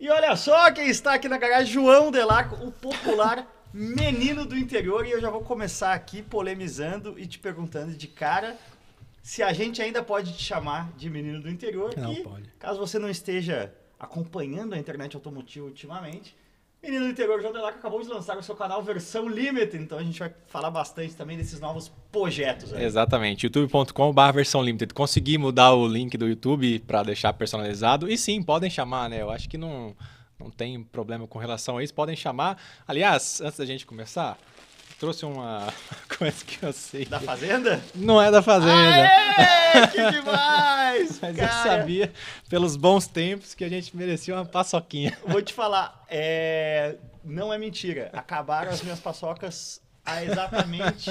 E olha só quem está aqui na garagem, João Delaco, o popular menino do interior. E eu já vou começar aqui polemizando e te perguntando de cara se a gente ainda pode te chamar de menino do interior. Não que, pode. Caso você não esteja acompanhando a internet automotiva ultimamente, Menino do Interior João Delaco acabou de lançar o seu canal versão Limited, então a gente vai falar bastante também desses novos projetos. Aí. Exatamente, youtube.com.br versão limited. Consegui mudar o link do YouTube para deixar personalizado. E sim, podem chamar, né? Eu acho que não, não tem problema com relação a isso. Podem chamar. Aliás, antes da gente começar, trouxe uma coisa que eu sei. Da Fazenda? Não é da Fazenda. Aê, que demais! Mas cara. eu sabia, pelos bons tempos, que a gente merecia uma paçoquinha. Vou te falar, é... não é mentira. Acabaram as minhas paçocas há exatamente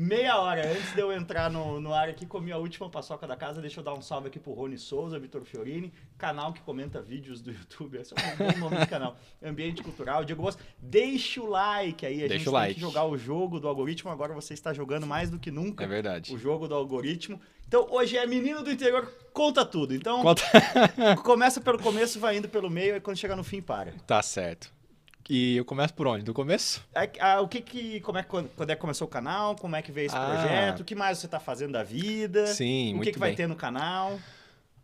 meia hora antes de eu entrar no, no ar aqui, comi a última paçoca da casa. Deixa eu dar um salve aqui pro Rony Souza, Vitor Fiorini, canal que comenta vídeos do YouTube. Esse é um bom nome do canal. Ambiente Cultural. Diego Gosto, deixa o like aí. A Deixa gente o tem like. que jogar o jogo do algoritmo. Agora você está jogando mais do que nunca É verdade. o jogo do algoritmo. Então, hoje é Menino do Interior, conta tudo. Então, Conta- começa pelo começo, vai indo pelo meio, e quando chegar no fim, para. Tá certo. E eu começo por onde? Do começo? É, ah, o que que, como é, quando, quando é que começou o canal, como é que veio esse Ah. projeto, o que mais você tá fazendo da vida, Sim, o que que vai bem. ter no canal.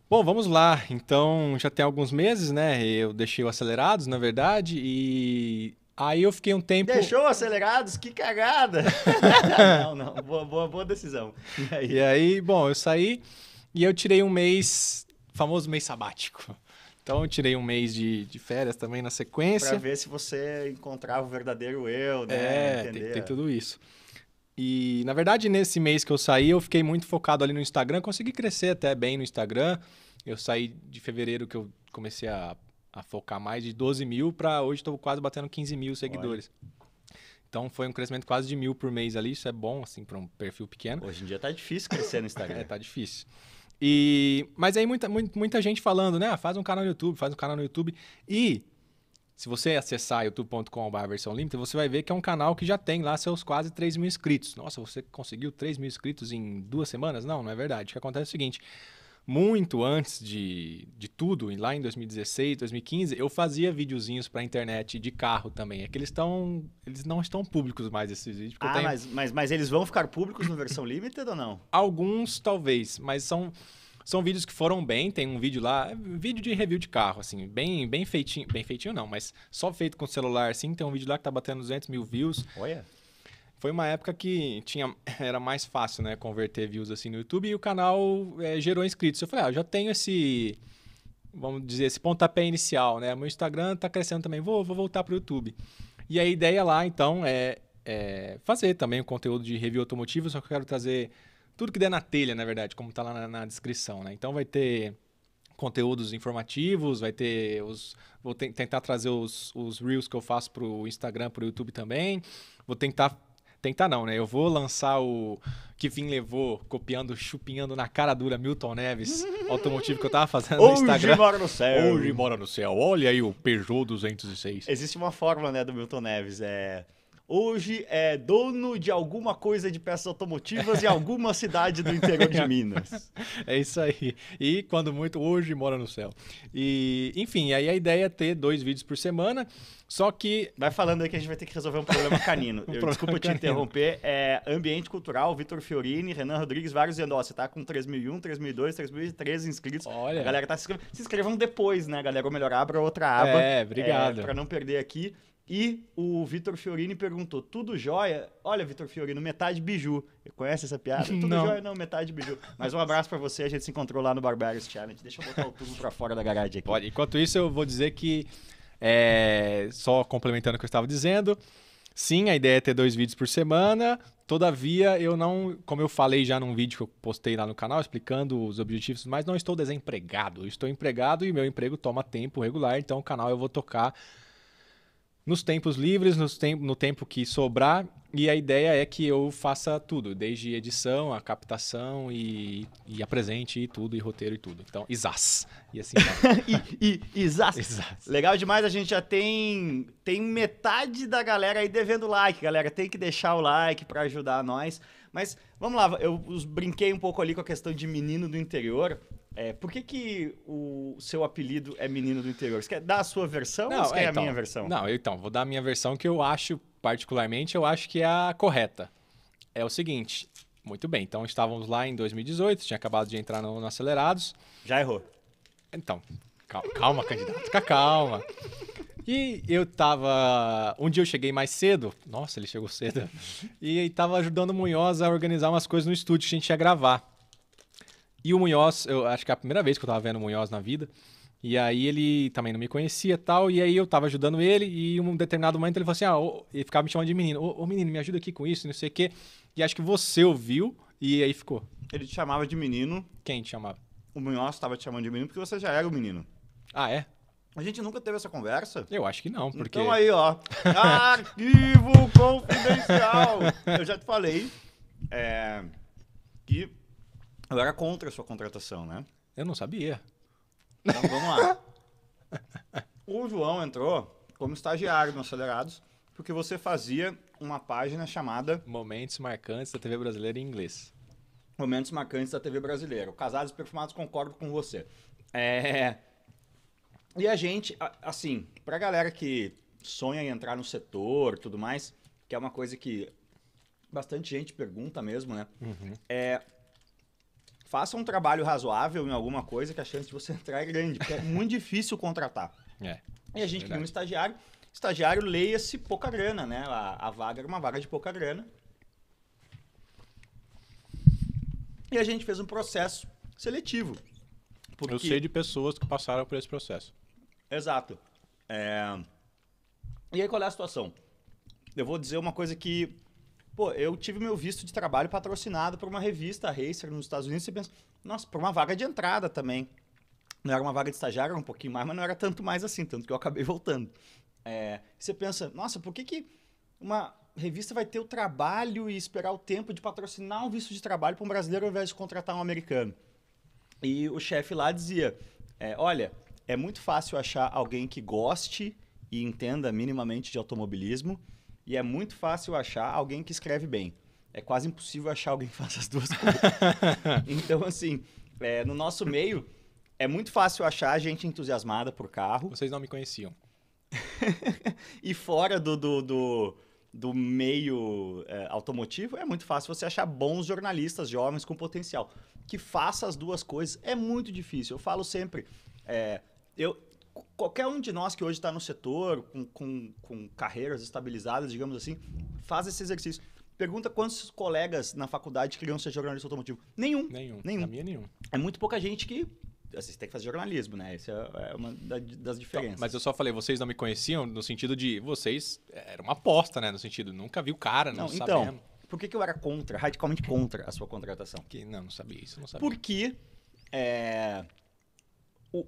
Bom, vamos lá. Então, já tem alguns meses, né? Eu deixei o acelerados, na verdade, e aí eu fiquei um tempo. Deixou acelerados? Que cagada! não, não, boa, boa, boa decisão. E aí? E aí, bom, eu saí e eu tirei um mês, famoso mês sabático. Então, eu tirei um mês de, de férias também na Pra sequência. ver se você encontrava o verdadeiro eu, né? É, tem, tem tudo isso. E, na verdade, nesse mês que eu saí, eu fiquei muito focado ali no Instagram. Consegui crescer até bem no Instagram. Eu saí de fevereiro que eu comecei a, a focar mais de 12 mil para hoje estou quase batendo 15 mil seguidores. Então, foi um crescimento quase de mil por mês ali. Isso é bom, assim, para um perfil pequeno. Hoje em dia tá difícil crescer no Instagram. É, tá difícil. E, mas aí muita, muita, muita gente falando, né? Ah, faz um canal no YouTube, faz um canal no YouTube. E se você acessar youtube.com.br versão você vai ver que é um canal que já tem lá seus quase 3 mil inscritos. Nossa, você conseguiu 3 mil inscritos em duas semanas? Não, não é verdade. O que acontece é o seguinte. Muito antes de, de tudo, lá em 2016, 2015, eu fazia videozinhos pra internet de carro também. É que eles estão. Eles não estão públicos mais esses vídeos. Ah, tenho- mas, mas, mas eles vão ficar públicos no versão limited ou não? Alguns, talvez, mas são, são vídeos que foram bem. Tem um vídeo lá, vídeo de review de carro, assim, bem, bem feitinho. Bem feitinho não, mas só feito com celular, assim. Tem um vídeo lá que tá batendo 200 mil views. Olha. Foi uma época que tinha, era mais fácil, né, converter views assim no YouTube e o canal é, gerou inscritos. Eu falei, ah, eu já tenho esse, vamos dizer, esse pontapé inicial, né? Meu Instagram tá crescendo também, vou, vou voltar pro YouTube. E a ideia lá, então, é, é fazer também o conteúdo de review automotivo, só que eu quero trazer tudo que der na telha, na verdade, como tá lá na, na descrição, né? Então vai ter conteúdos informativos, vai ter os. Vou ten- tentar trazer os, os Reels que eu faço pro Instagram, pro YouTube também. Vou tentar. Tentar não, né? Eu vou lançar o que fim levou, copiando, chupinhando na cara dura Milton Neves, automotivo que eu tava fazendo no Hoje Instagram. mora no céu. Hoje mora no céu. Olha aí o Peugeot 206. Existe uma fórmula, né, do Milton Neves, é... Hoje é dono de alguma coisa de peças automotivas em alguma cidade do interior de Minas. É isso aí. E quando muito, hoje mora no céu. E, enfim, aí a ideia é ter dois vídeos por semana. Só que Vai falando aí que a gente vai ter que resolver um problema canino. Eu, problema desculpa te canino. interromper. É Ambiente Cultural, Vitor Fiorini, Renan Rodrigues, vários dizendo, ó, você tá com 3.001, 3.002, 3.013 inscritos. Olha. A galera tá se inscrevendo. Se inscrevam depois, né, galera? Ou melhor, abra outra aba. É, obrigado. É, pra não perder aqui. E o Vitor Fiorini perguntou: tudo jóia? Olha, Vitor Fiorino, metade biju. Conhece essa piada? Tudo Não. jóia? Não, metade biju. Mas um abraço pra você, a gente se encontrou lá no Barbarians Challenge. Deixa eu botar o tubo pra fora da garagem aqui. Pode. Enquanto isso, eu vou dizer que, é, só complementando o que eu estava dizendo, sim, a ideia é ter dois vídeos por semana. Todavia, eu não, como eu falei já num vídeo que eu postei lá no canal explicando os objetivos, mas não estou desempregado. Eu estou empregado e meu emprego toma tempo regular, então o canal eu vou tocar nos tempos livres, nos tem, no tempo que sobrar. E a ideia é que eu faça tudo, desde edição, a captação e, e apresente e tudo, e roteiro e tudo. Então, Isas. E assim vai. e, e, exato. Exato. Legal demais, a gente já tem tem metade da galera aí devendo like, galera. Tem que deixar o like pra ajudar nós. Mas vamos lá, eu brinquei um pouco ali com a questão de menino do interior. É, por que, que o seu apelido é Menino do Interior? Você quer dar a sua versão ou você é, quer então, a minha versão? Não, eu, então, vou dar a minha versão que eu acho, particularmente, eu acho que é a correta. É o seguinte, muito bem, então estávamos lá em 2018, tinha acabado de entrar no, no Acelerados. Já errou. Então, calma, calma candidato, fica calma. E eu tava. Um dia eu cheguei mais cedo. Nossa, ele chegou cedo. E tava ajudando o Munhoz a organizar umas coisas no estúdio que a gente ia gravar. E o Munhoz, eu acho que é a primeira vez que eu tava vendo o Munhoz na vida. E aí ele também não me conhecia e tal. E aí eu tava ajudando ele. E em um determinado momento ele falou assim: Ah, ô, ele ficava me chamando de menino. Ô, ô, menino, me ajuda aqui com isso, não sei o quê. E acho que você ouviu. E aí ficou. Ele te chamava de menino, Quem te chamava? o Munhoz estava te chamando de menino porque você já era o menino. Ah, é? A gente nunca teve essa conversa. Eu acho que não, porque. Então aí, ó. Arquivo confidencial. Eu já te falei é, que eu era contra a sua contratação, né? Eu não sabia. Então vamos lá. O João entrou como estagiário no Acelerados porque você fazia uma página chamada Momentos marcantes da TV brasileira em inglês. Momentos Marcantes da TV Brasileira. O Casados e Perfumados concordo com você. É... E a gente, assim, pra galera que sonha em entrar no setor tudo mais, que é uma coisa que bastante gente pergunta mesmo, né? É... Faça um trabalho razoável em alguma coisa que a chance de você entrar é grande, porque é muito difícil contratar. É. E a gente queria um Verdade. estagiário. Estagiário, leia-se pouca grana, né? A, a vaga era uma vaga de pouca grana. E a gente fez um processo seletivo. Porque... Eu sei de pessoas que passaram por esse processo. Exato. É, E aí, qual é a situação? Eu vou dizer uma coisa que. Pô, eu tive meu visto de trabalho patrocinado por uma revista, a Racer, nos Estados Unidos. Você pensa, nossa, por uma vaga de entrada também. Não era uma vaga de estagiário, era um pouquinho mais, mas não era tanto mais assim, tanto que eu acabei voltando. É, você pensa, nossa, por que, que uma revista vai ter o trabalho e esperar o tempo de patrocinar um visto de trabalho para um brasileiro ao invés de contratar um americano? E o chefe lá dizia: é, olha, é muito fácil achar alguém que goste e entenda minimamente de automobilismo, e é muito fácil achar alguém que escreve bem. É quase impossível achar alguém que faça as duas coisas. então, assim, é, no nosso meio, é muito fácil achar gente entusiasmada por carro, Vocês não me conheciam. e fora do, do, do, do meio é, automotivo, é muito fácil você achar bons jornalistas jovens com potencial. Que faça as duas coisas é muito difícil. Eu falo sempre, é, eu, qualquer um de nós que hoje está no setor, com, com, com carreiras estabilizadas, digamos assim, faz esse exercício. Pergunta quantos colegas na faculdade queriam ser jornalista automotivo. Nenhum. Nenhum. Nenhum. Na minha, nenhum. É muito pouca gente que. Assim, você tem que fazer jornalismo, né? Essa é é uma da- das diferenças. Então, mas eu só falei, vocês não me conheciam no sentido de vocês era uma aposta, né? No sentido, nunca vi o cara, não, Não, então, sabemos. por que, que eu era contra, radicalmente contra a sua contratação? Que, não, não sabia isso, não sabia. Porque é,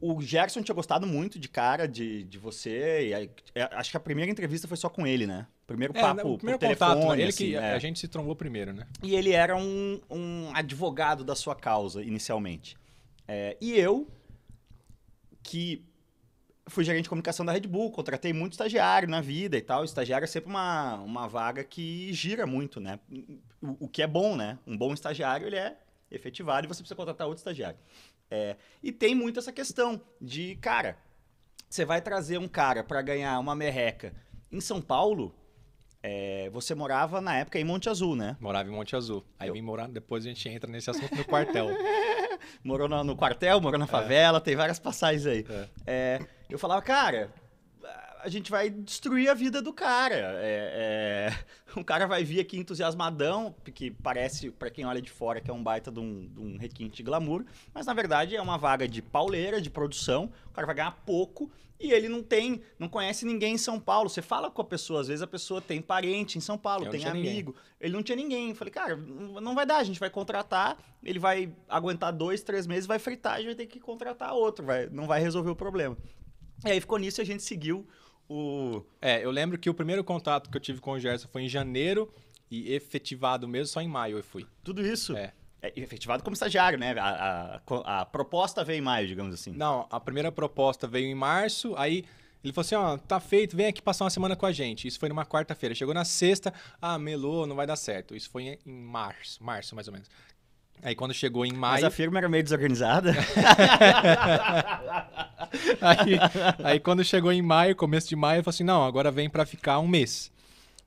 o, o Gerson tinha gostado muito de cara de, de você. Aí, é, acho que a primeira entrevista foi só com ele, né? Primeiro É, papo o primeiro contato, telefone, né? ele assim, que é. a gente se trombou primeiro, né? E ele era um, um advogado da sua causa, inicialmente. É, e eu, que fui gerente de comunicação da Red Bull, contratei muito estagiário na vida e tal. Estagiário é sempre uma, uma vaga que gira muito, né? O, o que é bom, né? Um bom estagiário, ele é efetivado e você precisa contratar outro estagiário. É, e tem muito essa questão de, cara, você vai trazer um cara para ganhar uma merreca em São Paulo, é, você morava na época em Monte Azul, né? Morava em Monte Azul. Aí Eu- vim morar, depois a gente entra nesse assunto no quartel. Morou no, no quartel, morou na favela, tem várias passagens aí. É. É, eu falava, cara, a gente vai destruir a vida do cara. É, é, o cara vai vir aqui entusiasmadão, que parece, pra quem olha de fora, que é um baita de um, de um requinte de glamour, mas na verdade é uma vaga de pauleira, de produção. O cara vai ganhar pouco e ele não tem, não conhece ninguém em São Paulo. Você fala com a pessoa, às vezes a pessoa tem parente em São Paulo, Eu tem tinha ninguém. amigo. Ele não tinha ninguém. Eu falei, cara, não não vai dar, a gente vai contratar, ele vai aguentar dois, três meses, vai fritar, a gente vai ter que contratar outro, vai, não vai resolver o problema. E aí ficou nisso e a gente seguiu o. É, eu lembro que o primeiro contato que eu tive com o Gerson foi em janeiro e efetivado mesmo só em maio eu fui. Tudo isso. É. É, efetivado como estagiário, né? A, a- a proposta veio em maio, digamos assim. Não, a primeira proposta veio em março, aí ele falou assim, ó, tá feito, vem aqui passar uma semana com a gente. Isso foi numa quarta-feira. Chegou na sexta, ah, melou, não vai dar certo. Isso foi em- março, março mais ou menos. Aí quando chegou em Mas maio. a firma era meio desorganizada. aí, aí quando chegou em maio, começo de maio, eu falei assim: não, agora vem pra ficar um mês.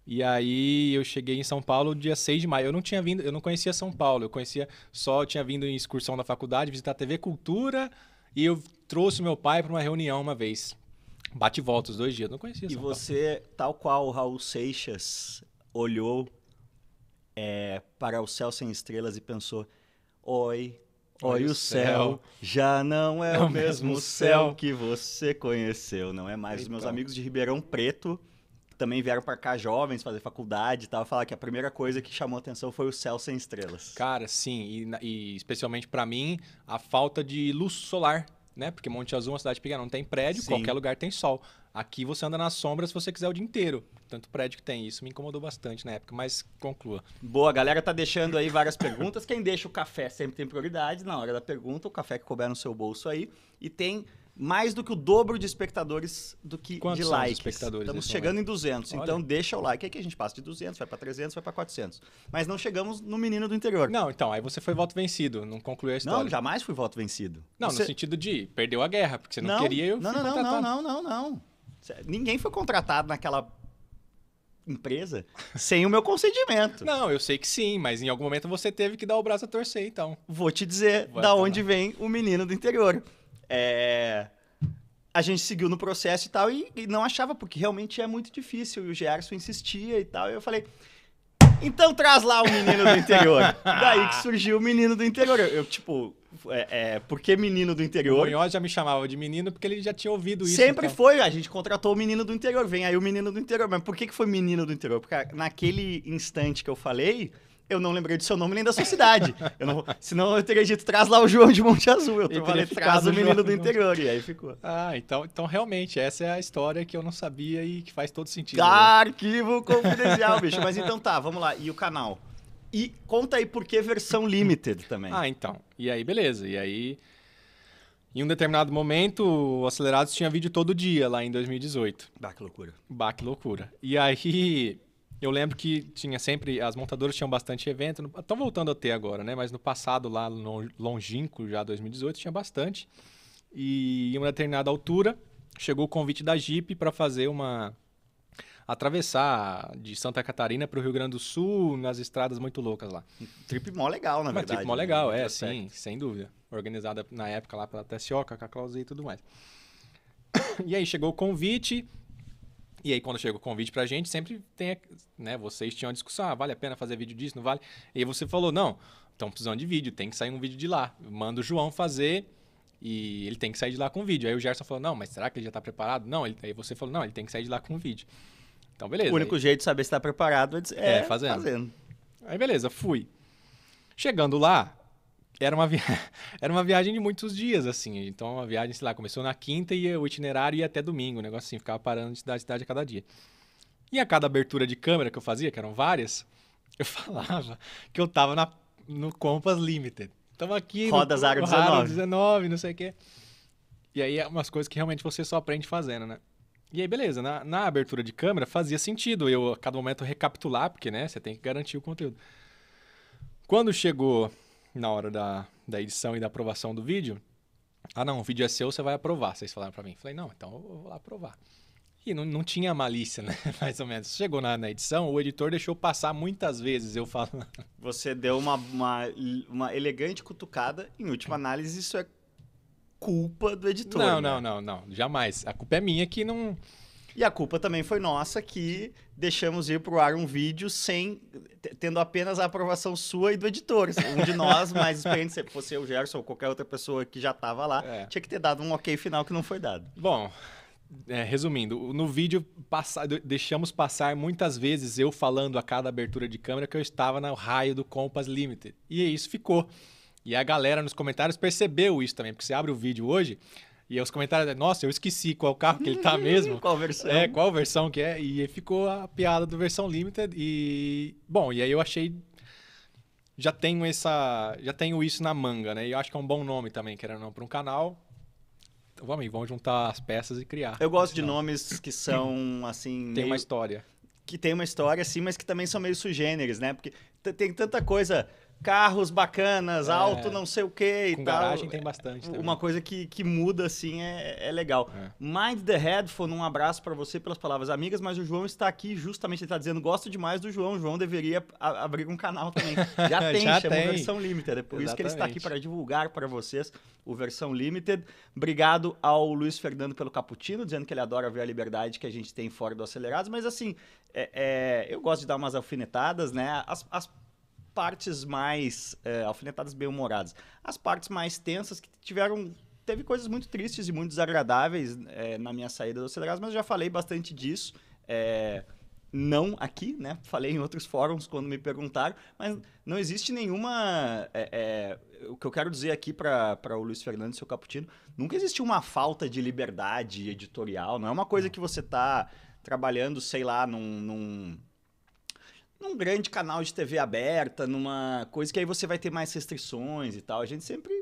E aí eu cheguei em São Paulo dia 6 de maio. Eu não tinha vindo, eu não conhecia São Paulo, eu conhecia só, eu tinha vindo em excursão da faculdade, visitar a TV Cultura, e eu trouxe meu pai pra uma reunião uma vez. Bate e volta os dois dias, eu não conhecia E São Paulo. você, tal qual o Raul Seixas, olhou é, para o céu sem estrelas e pensou: Oi, oi, o céu, já não é, o mesmo céu que você conheceu. Não é mais. Os meus Então. amigos de Ribeirão Preto também vieram para cá jovens fazer faculdade e tal, falar que a primeira coisa que chamou atenção foi o céu sem estrelas. Cara, sim, e, e especialmente pra mim, a falta de luz solar, né? Porque Monte Azul é uma cidade pequena, não tem prédio, Sim. qualquer lugar tem sol. Aqui você anda nas sombras se você quiser o dia inteiro. Tanto prédio que tem. Isso me incomodou bastante na época, mas conclua. Boa, a galera tá deixando aí várias perguntas. Quem deixa o café sempre tem prioridade. Na hora da pergunta, o café que couber no seu bolso aí. E tem mais do que o dobro de espectadores do que Quantos de likes. espectadores Estamos chegando em 200. Olha. Então deixa o like aí que a gente passa de 200, vai para 300, vai para 400. Mas não chegamos no menino do interior. Não, então, aí você foi voto vencido, não concluiu a história. Não, jamais fui voto vencido. Não, Você- no sentido de perdeu a guerra, porque você não, queria eu não, não, não, não, não, não, não. Ninguém foi contratado naquela empresa sem o meu consentimento. Não, eu sei que sim, mas em algum momento você teve que dar o braço a torcer, então. Vou te dizer Vai da onde lá. vem o menino do interior. É, A gente seguiu no processo e tal, e, e não achava, porque realmente é muito difícil. E o Gerson insistia e tal. E eu falei. Então traz lá o menino do interior. Daí que surgiu o menino do interior. Eu, eu, tipo, é, é, por que menino do O interior? Munhoz já me chamava de menino porque ele já tinha ouvido isso. Sempre então. foi, a gente contratou o menino do interior, vem aí o menino do interior. Mas por que, que foi menino do interior? Porque naquele instante que eu falei, eu não lembrei do seu nome nem da sua cidade. Eu não, senão eu teria dito, traz lá o João de Monte Azul. Eu falei, ficado traz o menino João do interior. E aí ficou. Ah, então, então realmente, essa é a história que eu não sabia e que faz todo sentido. né? Arquivo confidencial, bicho. Mas então tá, vamos lá. E o canal? E conta aí por que versão limited também. Ah, então. E aí, beleza. E aí, em um determinado momento, o Acelerados tinha vídeo todo dia lá em 2018. Bah, que loucura. Bah, que loucura. E aí, eu lembro que tinha sempre, as montadoras tinham bastante evento, estão voltando a ter agora, né? Mas no passado, lá no longínquo, já 2018, tinha bastante. E em uma determinada altura, chegou o convite da Jeep para fazer uma atravessar de Santa Catarina para o Rio Grande do Sul nas estradas muito loucas lá. Trip mó legal, na Uma verdade. trip mó né? legal, é, Outro aspecto. sim, sem dúvida. Organizada na época lá pela TSO, com a Clausei e tudo mais. E aí chegou o convite, e aí quando chega o convite pra gente, sempre tem, né, vocês tinham a discussão, ah, vale a pena fazer vídeo disso, não vale? E aí você falou, não, estão precisando de vídeo, tem que sair um vídeo de lá. Manda o João fazer e ele tem que sair de lá com vídeo. Aí o Gerson falou, não, mas será que ele já tá preparado? Não, ele, aí você falou, não, ele tem que sair de lá com vídeo. Então, beleza. O único jeito de saber se tá preparado é, É, é fazendo. fazendo. Aí beleza, fui. Chegando lá, era uma, via... era uma viagem de muitos dias, assim. Então, uma viagem, sei lá, começou na quinta e o itinerário ia até domingo. O negócio assim, ficava parando de cidade em cidade a cada dia. E a cada abertura de câmera que eu fazia, que eram várias, eu falava que eu tava na... no Compass Limited. Tamo aqui Rodas no no 19. 19, não sei o quê. E aí é umas coisas que realmente você só aprende fazendo, né? E aí, beleza, na, na abertura de câmera fazia sentido eu a cada momento recapitular, porque, né, você tem que garantir o conteúdo. Quando chegou na hora da, da edição e da aprovação do vídeo, ah, não, o vídeo é seu, você vai aprovar, vocês falaram pra mim. Falei, não, então eu vou lá aprovar. E não, não tinha malícia, né, mais ou menos. Chegou na, na edição, o editor deixou passar muitas vezes eu falando. Você deu uma, uma, uma elegante cutucada. Em última análise, isso é culpa do editor. Não, né? não, não, não, jamais. A culpa é minha que não... E a culpa também foi nossa que deixamos ir pro ar um vídeo sem tendo apenas a aprovação sua e do editor. Um de nós mais experiente, se fosse eu, Gerson ou qualquer outra pessoa que já estava lá, É. tinha que ter dado um ok final que não foi dado. Bom, é, resumindo, no vídeo passa- de- deixamos passar muitas vezes eu falando a cada abertura de câmera que eu estava no raio do Compass Limited. E isso ficou. E a galera nos comentários percebeu isso também, porque você abre o vídeo hoje e os comentários, nossa, eu esqueci qual carro que ele tá mesmo. Qual versão? É, qual versão que é? E aí ficou a piada do versão limited e bom, e aí eu achei já tenho essa, já tenho isso na manga, né? E eu acho que é um bom nome também, querendo ou não, para um canal. Então, vamos aí, vamos juntar as peças e criar. Eu gosto de Não. nomes que são, assim, Tem uma meio- história. que tem uma história, assim, mas que também são meio sugêneres, né? Porque tem tanta coisa carros bacanas, É. alto não sei o que e Com tal. garagem tem bastante também. Uma coisa que, que muda, assim, é, é legal. É. Mind the Headphone, um abraço pra você pelas palavras amigas, mas o João está aqui justamente, ele tá dizendo, gosto demais do João, o João deveria a- abrir um canal também. Já tem, Já chama tem. Versão Limited, é por isso que ele está aqui Exatamente. para divulgar para vocês o Versão Limited. Obrigado ao Luiz Fernando pelo cappuccino, dizendo que ele adora ver a liberdade que a gente tem fora do Acelerados, mas assim, é- é, eu gosto de dar umas alfinetadas, né? As, as partes mais é, alfinetadas bem humoradas. As partes mais tensas que tiveram. Teve coisas muito tristes e muito desagradáveis é, na minha saída do Acelerados, mas eu já falei bastante disso. é, não aqui, né? Falei em outros fóruns quando me perguntaram, mas não existe nenhuma. é, é, o que eu quero dizer aqui para o Luiz Fernando e seu Caputino, nunca existiu uma falta de liberdade editorial. Não é uma coisa que você está trabalhando, sei lá, num- num num grande canal de TV aberta, numa coisa que aí você vai ter mais restrições e tal. A gente sempre,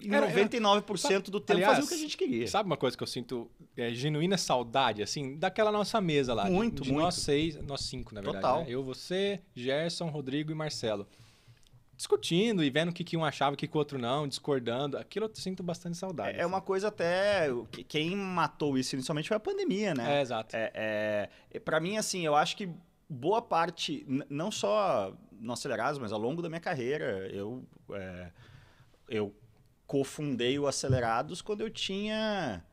em Era- era- 99% do tempo, Aliás, fazia o que a gente queria. Sabe uma coisa que eu sinto é, genuína saudade, assim, daquela nossa mesa lá. de- Muito, de muito. nós seis, nós cinco, na verdade. Total. né? Eu, você, Gerson, Rodrigo e Marcelo. Discutindo e vendo o que, que um achava, o que, que o outro não, discordando. Aquilo eu sinto bastante saudade. É uma coisa até... que- Quem matou isso inicialmente foi a pandemia, assim. né? É, exato. É, é, para mim, assim, eu acho que boa parte, não só no Acelerados, mas ao longo da minha carreira, eu, é, eu cofundei o Acelerados quando eu tinha...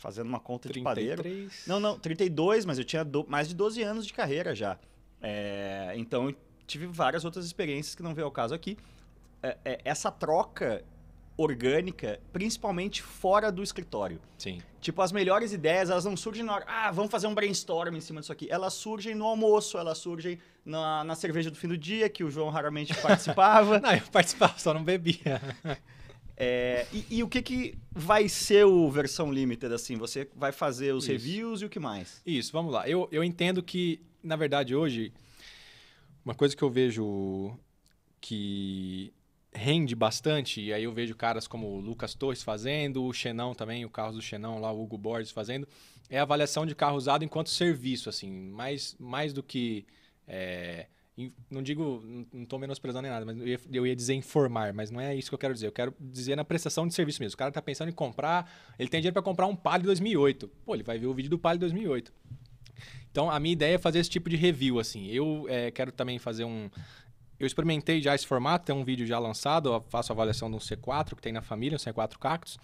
Fazendo uma conta de padeiro. 33. Não, não, 32, mas eu tinha do- mais de 12 anos de carreira já. É, então, eu tive várias outras experiências que não veio ao caso aqui. É, é, essa troca orgânica, principalmente fora do escritório. Sim. Tipo, as melhores ideias, elas não surgem na hora, ah, vamos fazer um brainstorm em cima disso aqui. Elas surgem no almoço, elas surgem na, na cerveja do fim do dia, que o João raramente participava. Não, eu participava, só não bebia. É, e, e o que, que vai ser o versão limited, assim? Você vai fazer os Isso. reviews e o que mais? Isso, vamos lá. Eu, eu entendo que, na verdade, hoje, uma coisa que eu vejo que rende bastante, e aí eu vejo caras como o Lucas Torres fazendo, o Xenão também, o carro do Xenão lá, o Hugo Borges fazendo, é avaliação de carro usado enquanto serviço, assim, mais, mais do que... é, não digo, não- estou menosprezando nem nada, mas eu ia, eu ia dizer informar, mas não é isso que eu quero dizer. Eu quero dizer na prestação de serviço mesmo. O cara está pensando em comprar, ele tem dinheiro para comprar um Palio 2008. Pô, ele vai ver o vídeo do Palio 2008. Então, a minha ideia é fazer esse tipo de review, assim. Eu eh, quero também fazer um... Eu experimentei já esse formato, tem um vídeo já lançado, eu faço avaliação de um C4 que tem na família, um C4 Cactus.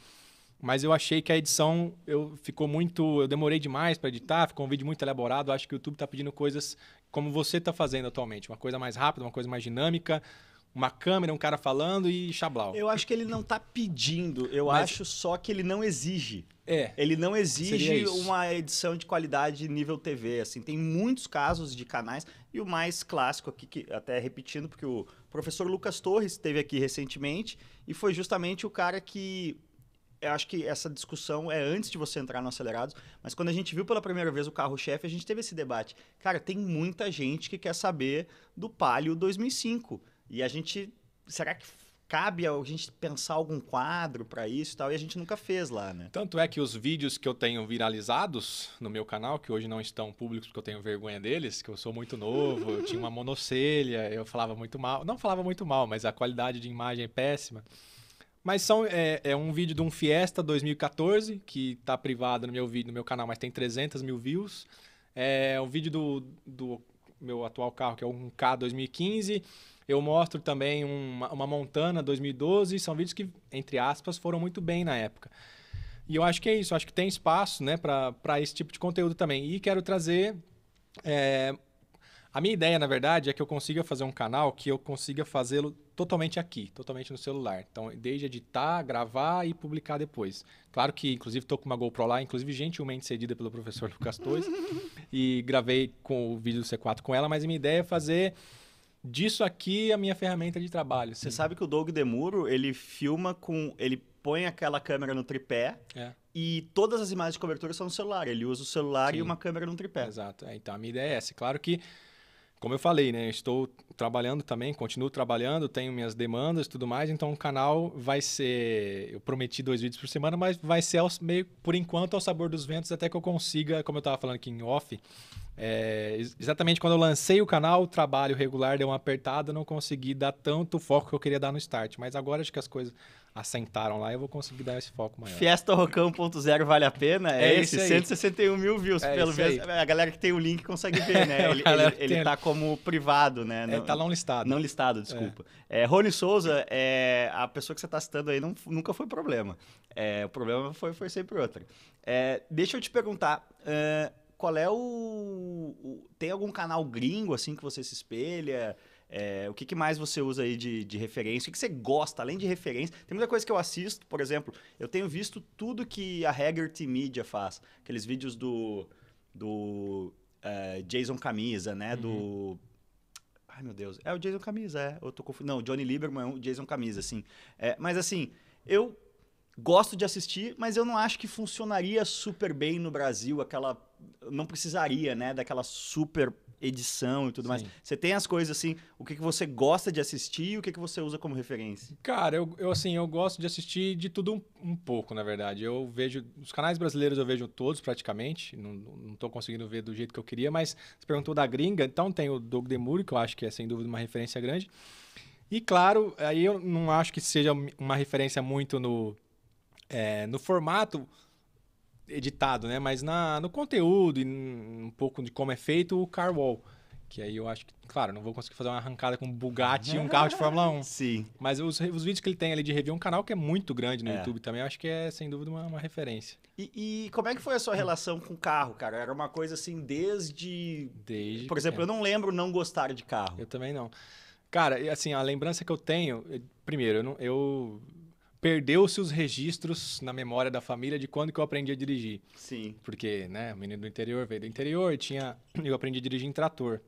Mas eu achei que a edição eu, ficou muito... Eu demorei demais para editar, ficou um vídeo muito elaborado. Acho que o YouTube está pedindo coisas como você está fazendo atualmente. Uma coisa mais rápida, uma coisa mais dinâmica. Uma câmera, um cara falando e chablau. Eu acho que ele não tá pedindo, eu Mas- acho só que ele não exige. É, Ele não exige uma edição de qualidade nível TV, assim. Tem muitos casos de canais e o mais clássico aqui, que até repetindo, porque o professor Lucas Torres esteve aqui recentemente e foi justamente o cara que eu acho que essa discussão é antes de você entrar no Acelerados, mas quando a gente viu pela primeira vez o carro-chefe, a gente teve esse debate. Cara, tem muita gente que quer saber do Palio 2005. E a gente, será que cabe a gente pensar algum quadro para isso e tal? E a gente nunca fez lá, né? Tanto é que os vídeos que eu tenho viralizados no meu canal, que hoje não estão públicos porque eu tenho vergonha deles, que eu sou muito novo, eu tinha uma monocelha, eu falava muito mal. Não falava muito mal, mas a qualidade de imagem é péssima. Mas são, é, é um vídeo de um Fiesta 2014, que está privado no meu vídeo, no meu canal, mas tem 300 mil views. É um vídeo do, do meu atual carro, que é um K 2015. Eu mostro também uma, uma Montana 2012. São vídeos que, entre aspas, foram muito bem na época. E eu acho que é isso, acho que tem espaço né, para esse tipo de conteúdo também. E quero trazer. é, a minha ideia, na verdade, é que eu consiga fazer um canal que eu consiga fazê-lo totalmente aqui, totalmente no celular. Então, desde editar, gravar e publicar depois. Claro que, inclusive, estou com uma GoPro lá, inclusive gentilmente cedida pelo professor Lucas Torres, e gravei com o vídeo do C4 com ela, mas a minha ideia é fazer disso aqui a minha ferramenta de trabalho. Você sabe que o Doug Demuro, ele filma com. Ele põe aquela câmera no tripé É. e todas as imagens de cobertura são no celular. Ele usa o celular e Sim. uma câmera no tripé. Exato. É, então, a minha ideia é essa. Claro que, como eu falei, né? eu Estou trabalhando também, continuo trabalhando, tenho minhas demandas e tudo mais, então o canal vai ser... Eu prometi dois vídeos por semana, mas vai ser meio, por enquanto, ao sabor dos ventos, até que eu consiga, como eu estava falando aqui em off, É, exatamente quando eu lancei o canal, o trabalho regular deu uma apertada, não consegui dar tanto foco que eu queria dar no start. Mas agora acho que as coisas assentaram lá, eu vou conseguir dar esse foco maior. Fiesta Rocão.0 vale a pena? É, é esse, 161 mil views, é pelo menos. A galera que tem o link consegue ver, né? Ele, ele, ele tá como privado, né? É, tá não listado. Não listado, desculpa. É. é Rony Souza, é, a pessoa que você tá citando aí não, nunca foi problema. É, o problema foi, foi sempre outra. É, deixa eu te perguntar, uh, qual é o, o, Tem algum canal gringo, assim, que você se espelha? É, o que, que, mais você usa aí de, de referência? O que, que, você gosta, além de referência? Tem muita coisa que eu assisto, por exemplo, eu tenho visto tudo que a Haggerty Media faz. Aqueles vídeos do, do uh, Jason Camisa, né? Uhum. Do... Ai, meu Deus. É o Jason Camisa, é. Eu tô. Não, Johnny Lieberman é o Jason Camisa, assim. É, mas, assim, eu gosto de assistir, mas eu não acho que funcionaria super bem no Brasil, aquela... Não precisaria, né? Daquela super edição e tudo Sim. mais. Você tem as coisas assim, o que, que você gosta de assistir e o que, que você usa como referência? Cara, eu, eu assim, eu gosto de assistir de tudo um, um, pouco, na verdade. Eu vejo, os canais brasileiros eu vejo todos praticamente, não, não tô conseguindo ver do jeito que eu queria, mas você perguntou da gringa, então tem o Doug Demure, que eu acho que é sem dúvida uma referência grande. E claro, aí eu não acho que seja uma referência muito no, é, no formato editado, né? Mas na, no conteúdo e um pouco de como é feito o car wall. Que aí eu acho que, claro, não vou conseguir fazer uma arrancada com um Bugatti e um carro de Fórmula 1. Sim. Mas os, os vídeos que ele tem ali de review, é um canal que é muito grande no é. YouTube também, eu acho que é, sem dúvida, uma, uma referência. E, e, como é que foi a sua relação com o carro, cara? Era uma coisa assim, desde... Desde... Por exemplo, eu não lembro não gostar de carro. Eu também não. Cara, assim, a lembrança que eu tenho... Primeiro, eu, não, eu perdeu-se os registros na memória da família de quando que eu aprendi a dirigir. Sim. Porque, né, o menino do interior veio do interior, tinha, eu aprendi a dirigir em trator.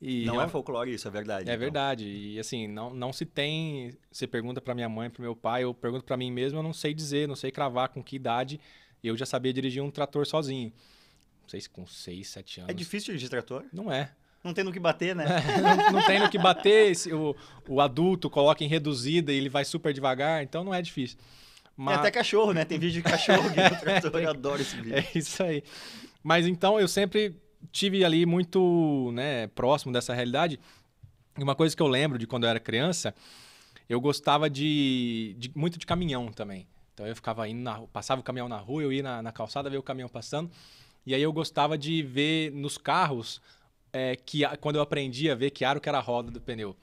E não eu, é folclore isso, é verdade. É então. verdade. E assim, não, não se tem. Você pergunta para minha mãe, para meu pai, eu pergunto para mim mesmo, eu não sei dizer, não sei cravar com que idade eu já sabia dirigir um trator sozinho. Não sei se com 6, 7 anos. É difícil dirigir trator? Não é. Não tem no que bater, né? não, não tem no que bater. Esse, o, o adulto coloca em reduzida e ele vai super devagar, então não é difícil. Mas... Tem até cachorro, né? Tem vídeo de cachorro no trator, eu adoro esse vídeo. É isso aí. Mas então eu sempre tive ali muito né, próximo dessa realidade. E uma coisa que eu lembro de quando eu era criança, eu gostava de, de muito de caminhão também. Então eu ficava indo na passava o caminhão na rua, eu ia na, na calçada ver o caminhão passando. E aí eu gostava de ver nos carros é, que quando eu aprendi a ver que aro que era a roda do pneu.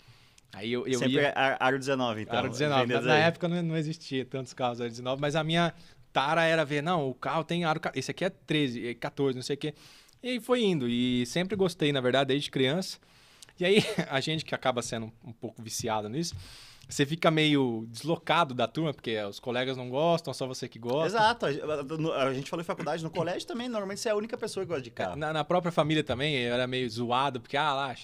Aí eu, eu Sempre ia... É aro 19, então. Aro 19. Na, na época não, não, existia tantos carros aro 19, mas a minha tara era ver, não, o carro tem aro... Esse aqui é 13, 14, é não sei o quê. E aí foi indo. E sempre gostei, na verdade, desde criança. E aí, a gente que acaba sendo um pouco viciado nisso, você fica meio deslocado da turma, porque os colegas não gostam, só você que gosta. Exato. A gente falou em faculdade, no colégio também, normalmente você é a única pessoa que gosta de carro. Na, na própria família também, eu era meio zoado, porque, ah, lá,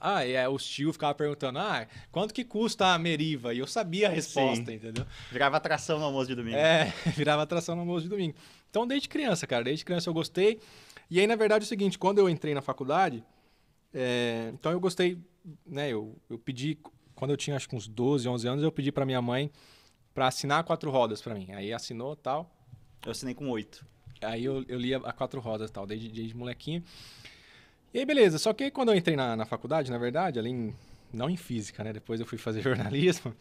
ah, e é, os tios ficavam perguntando, ah, quanto que custa a Meriva? E eu sabia a resposta, Sim. entendeu? Virava atração no almoço de domingo. É, virava atração no almoço de domingo. Então, desde criança, cara, desde criança eu gostei. E aí, na verdade, é o seguinte, quando eu entrei na faculdade, é, então eu gostei, né, eu, eu pedi quando eu tinha acho que uns 12, 11 anos, eu pedi para minha mãe para assinar quatro rodas para mim. Aí assinou tal. Eu assinei com oito. Aí eu, eu lia a quatro rodas tal, desde, desde molequinho. E aí, beleza. Só que quando eu entrei na, na faculdade, na verdade, ali em, não em física, né? Depois eu fui fazer jornalismo.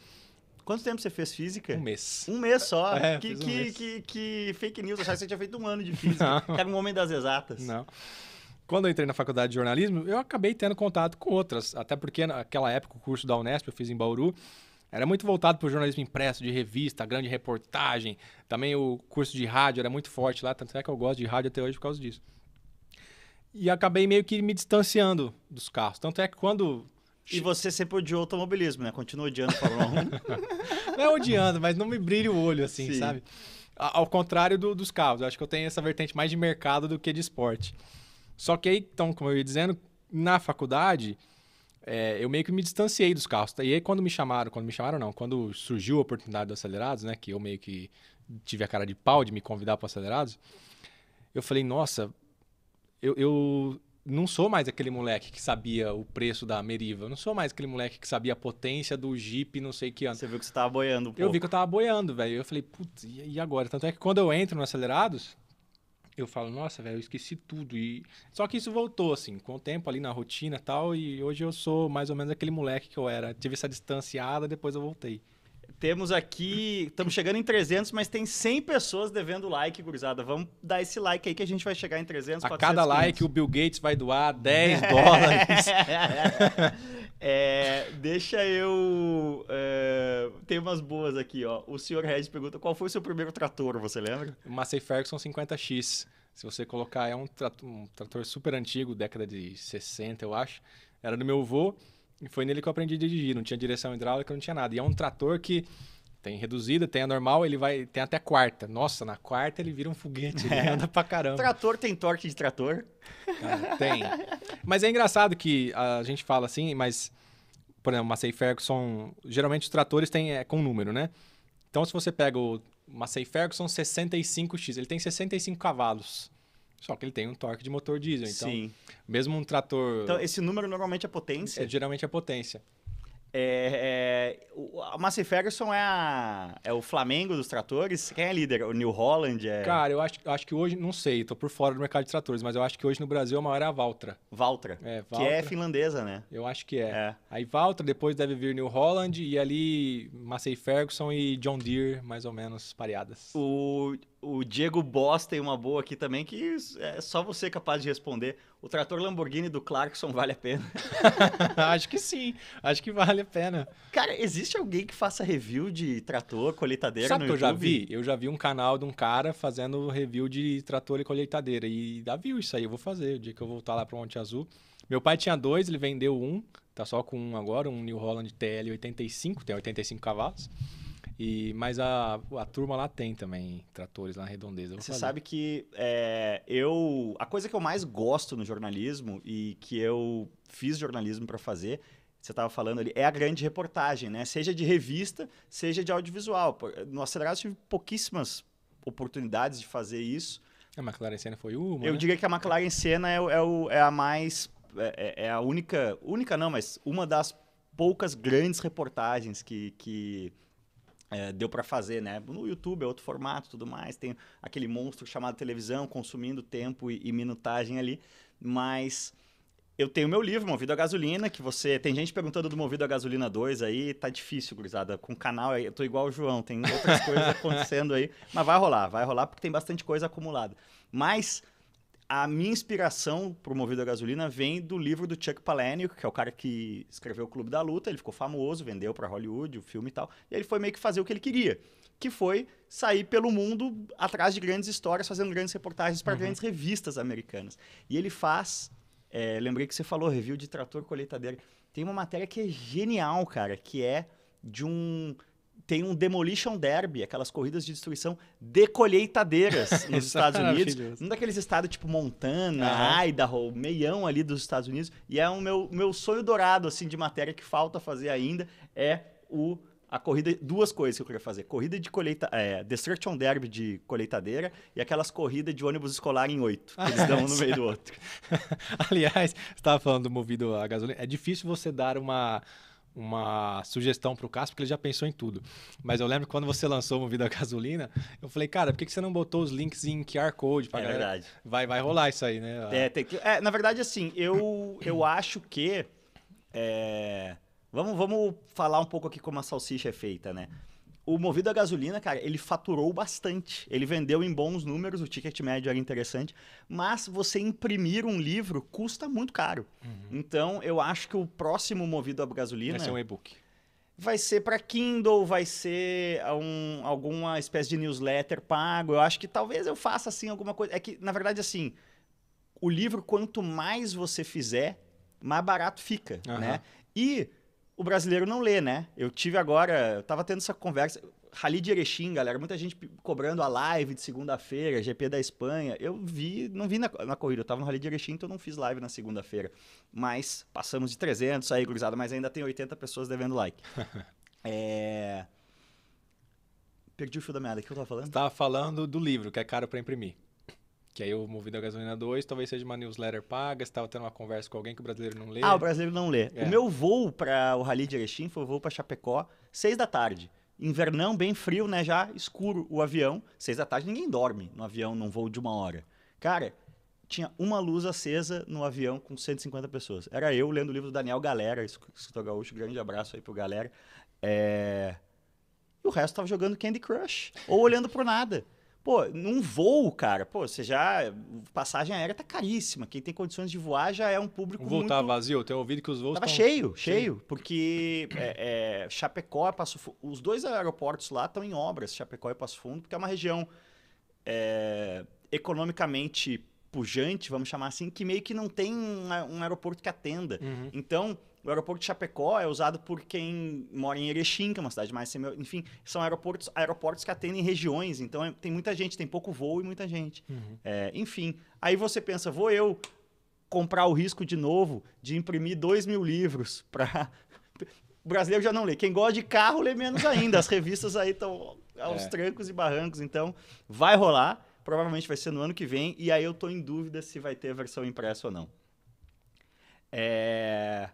Quanto tempo você fez física? Um mês. Um mês só? É, que, um que, mês. que, que, fake news. Achava que você tinha feito um ano de física. Não. Era um homem das exatas. Não quando eu entrei na faculdade de jornalismo, eu acabei tendo contato com outras, até porque naquela época o curso da Unesp eu fiz em Bauru, era muito voltado para o jornalismo impresso, de revista, grande reportagem. Também o curso de rádio era muito forte lá, tanto é que eu gosto de rádio até hoje por causa disso. E acabei meio que me distanciando dos carros. Tanto é que quando. E você sempre odiou automobilismo, né? Continua odiando a Fórmula 1. não é odiando, mas não me brilha o olho, assim, Sim. sabe? Ao contrário do, dos carros. Eu acho que eu tenho essa vertente mais de mercado do que de esporte. Só que aí, então, como eu ia dizendo, na faculdade, é, eu meio que me distanciei dos carros. E aí, quando me chamaram, quando me chamaram, não, quando surgiu a oportunidade do Acelerados, né, que eu meio que tive a cara de pau de me convidar para Acelerados, eu falei, nossa, eu, eu não sou mais aquele moleque que sabia o preço da Meriva. Eu não sou mais aquele moleque que sabia a potência do Jeep, não sei que ano. Você viu que você tava boiando um pouco. Eu vi que eu tava boiando, velho. Eu falei, putz, e agora? Tanto é que quando eu entro no Acelerados, eu falo, nossa, velho, eu esqueci tudo. E... Só que isso voltou, assim, com o tempo ali na rotina e tal, e hoje eu sou mais ou menos aquele moleque que eu era. Tive essa distanciada, depois eu voltei. Temos aqui, estamos chegando em 300, mas tem 100 pessoas devendo like, gurizada. Vamos dar esse like aí que a gente vai chegar em 300, A 400, cada 500. like o Bill Gates vai doar 10 dólares. É, deixa eu. É, tem umas boas aqui, ó. O senhor Red pergunta: qual foi o seu primeiro trator, você lembra? Massey Ferguson 50X. Se você colocar, é um trator, um trator super antigo, década de 60, eu acho. Era do meu avô e foi nele que eu aprendi a dirigir. Não tinha direção hidráulica, não tinha nada. E é um trator que tem reduzida, tem a normal, ele vai tem até quarta. Nossa, na quarta ele vira um foguete, ele anda pra caramba. Trator tem torque de trator? Cara, tem. Mas é engraçado que a gente fala assim, mas, por exemplo, Massey Ferguson, geralmente os tratores têm é, com número, né? Então, se você pega o Massey Ferguson 65X, ele tem 65 cavalos. Só que ele tem um torque de motor diesel. Então, Sim. mesmo um trator. Então, esse número normalmente é potência. é, geralmente é potência. É, é, o- a Massey Ferguson é, a- é o Flamengo dos tratores. Quem é líder? O New Holland é Cara, eu acho, eu acho que hoje, não sei, tô por fora do mercado de tratores, mas eu acho que hoje no Brasil a maior é a Valtra. Valtra, É, que é Valtra. finlandesa, né? Eu acho que é. É. Aí Valtra, depois deve vir New Holland e ali Massey Ferguson e John Deere, mais ou menos pareadas. O, o Diego Boss tem uma boa aqui também que é só você capaz de responder. O trator Lamborghini do Clarkson vale a pena. acho que sim, acho que vale a pena. Cara, existe alguém que faça review de trator, colheitadeira Sabe o no que eu já YouTube? vi? Eu já vi um canal de um cara fazendo review de trator e colheitadeira. E dá view isso aí, eu vou fazer. O dia que eu voltar lá pro Monte Azul. Meu pai tinha dois, ele vendeu um. Tá só com um agora, um New Holland TL 85, tem 85 cavalos. E, mas a, a turma lá tem também tratores lá na redondeza. eu Você fazer. sabe que é, eu. A coisa que eu mais gosto no jornalismo e que eu fiz jornalismo para fazer, você estava falando ali, é a grande reportagem, né? Seja de revista, seja de audiovisual. No Acelerados tive pouquíssimas oportunidades de fazer isso. A McLaren Senna foi uma, Eu né? diria que a McLaren Senna é, é o- é a mais. É, é a única. Única não, mas uma das poucas grandes reportagens que. que é, deu para fazer, né? No YouTube é outro formato, tudo mais. Tem aquele monstro chamado televisão consumindo tempo e, e minutagem ali, mas eu tenho meu livro Movido a Gasolina, que você tem gente perguntando do Movido a Gasolina 2 aí, tá difícil, gurizada. Com o canal eu tô igual o João, tem outras coisas acontecendo aí, mas vai rolar, vai rolar porque tem bastante coisa acumulada. Mas a minha inspiração pro Movido a Gasolina vem do livro do Chuck Palahniuk, que é o cara que escreveu o Clube da Luta, ele ficou famoso, vendeu para Hollywood o filme e tal, e ele foi meio que fazer o que ele queria, que foi sair pelo mundo atrás de grandes histórias, fazendo grandes reportagens para grandes revistas americanas. E ele faz, é, lembrei que você falou review de trator colheitadeira, tem uma matéria que é genial, cara, que é de um tem um Demolition Derby, aquelas corridas de destruição de colheitadeiras nos é Estados Unidos. Um daqueles estados tipo Montana, Aham. Idaho, meião ali dos Estados Unidos. E é o meu, meu sonho dourado, assim, de matéria que falta fazer ainda, é o a corrida, duas coisas que eu queria fazer. Corrida de colheita, é, Destruction Derby de colheitadeira e aquelas corridas de ônibus escolar em oito, que eles dão um no meio do outro. Aliás, você estava falando do movido a gasolina. É difícil você dar uma, uma sugestão para o Cássio, porque ele já pensou em tudo. Mas eu lembro que quando você lançou o a gasolina, eu falei, cara, por que que você não botou os links em QR Code pra É galera? verdade. Vai, vai rolar isso aí, né? É, tem que- é, na verdade, assim, eu, eu acho que. é, vamos, vamos falar um pouco aqui como a salsicha é feita, né? O movido a gasolina, cara, ele faturou bastante. Ele vendeu em bons números, o ticket médio era interessante, mas você imprimir um livro custa muito caro. Então, eu acho que o próximo movido a gasolina Vai ser um e-book. vai ser para Kindle, vai ser um- alguma espécie de newsletter pago. Eu acho que talvez eu faça assim alguma coisa. É que, na verdade, assim, o livro, quanto mais você fizer, mais barato fica, Aham. né? E o brasileiro não lê, né? Eu tive agora, eu tava tendo essa conversa. Rally de Erechim, galera, muita gente cobrando a live de segunda-feira, GP da Espanha. Eu vi, não vi na, na corrida, eu tava no Rally de Erechim, então eu não fiz live na segunda-feira. Mas passamos de 300 aí, gurizada, mas ainda tem 80 pessoas devendo like. é... Perdi o fio da meada, o que eu tava Você falando? estava falando do livro, que é caro para imprimir. Que aí o Movido a Gasolina 2 talvez seja uma newsletter paga, você estava tendo uma conversa com alguém que o brasileiro não lê. Ah, o brasileiro não lê. É. O meu voo para o Rally de Erechim foi o voo para Chapecó, seis da tarde. Invernão, bem frio, né? Já escuro o avião. Seis da tarde ninguém dorme no avião num voo de uma hora. Cara, tinha uma luz acesa no avião com 150 pessoas. Era eu lendo o livro do Daniel Galera, escritor gaúcho, grande abraço aí pro Galera. É... E o resto tava jogando Candy Crush, ou olhando pro nada. Pô, num voo, cara, pô, você já. Passagem aérea tá caríssima. Quem tem condições de voar já é um público. O voo muito... tava vazio? Eu tenho ouvido que os voos. Tava tão... cheio, cheio, porque é, é, Chapecó, Passo Fundo. Os dois aeroportos lá estão em obras, Chapecó e Passo Fundo, porque é uma região é, economicamente pujante, vamos chamar assim, que meio que não tem um, um aeroporto que atenda. Uhum. Então, o aeroporto de Chapecó é usado por quem mora em Erechim, que é uma cidade mais semi... Enfim, são aeroportos, aeroportos que atendem regiões. Então, é, tem muita gente, tem pouco voo e muita gente. Uhum. É, enfim, aí você pensa, vou eu comprar o risco de novo de imprimir dois mil livros para... O brasileiro já não lê. Quem gosta de carro lê menos ainda. As revistas aí estão aos É. trancos e barrancos. Então, vai rolar. Provavelmente vai ser no ano que vem. E aí eu tô em dúvida se vai ter a versão impressa ou não. É...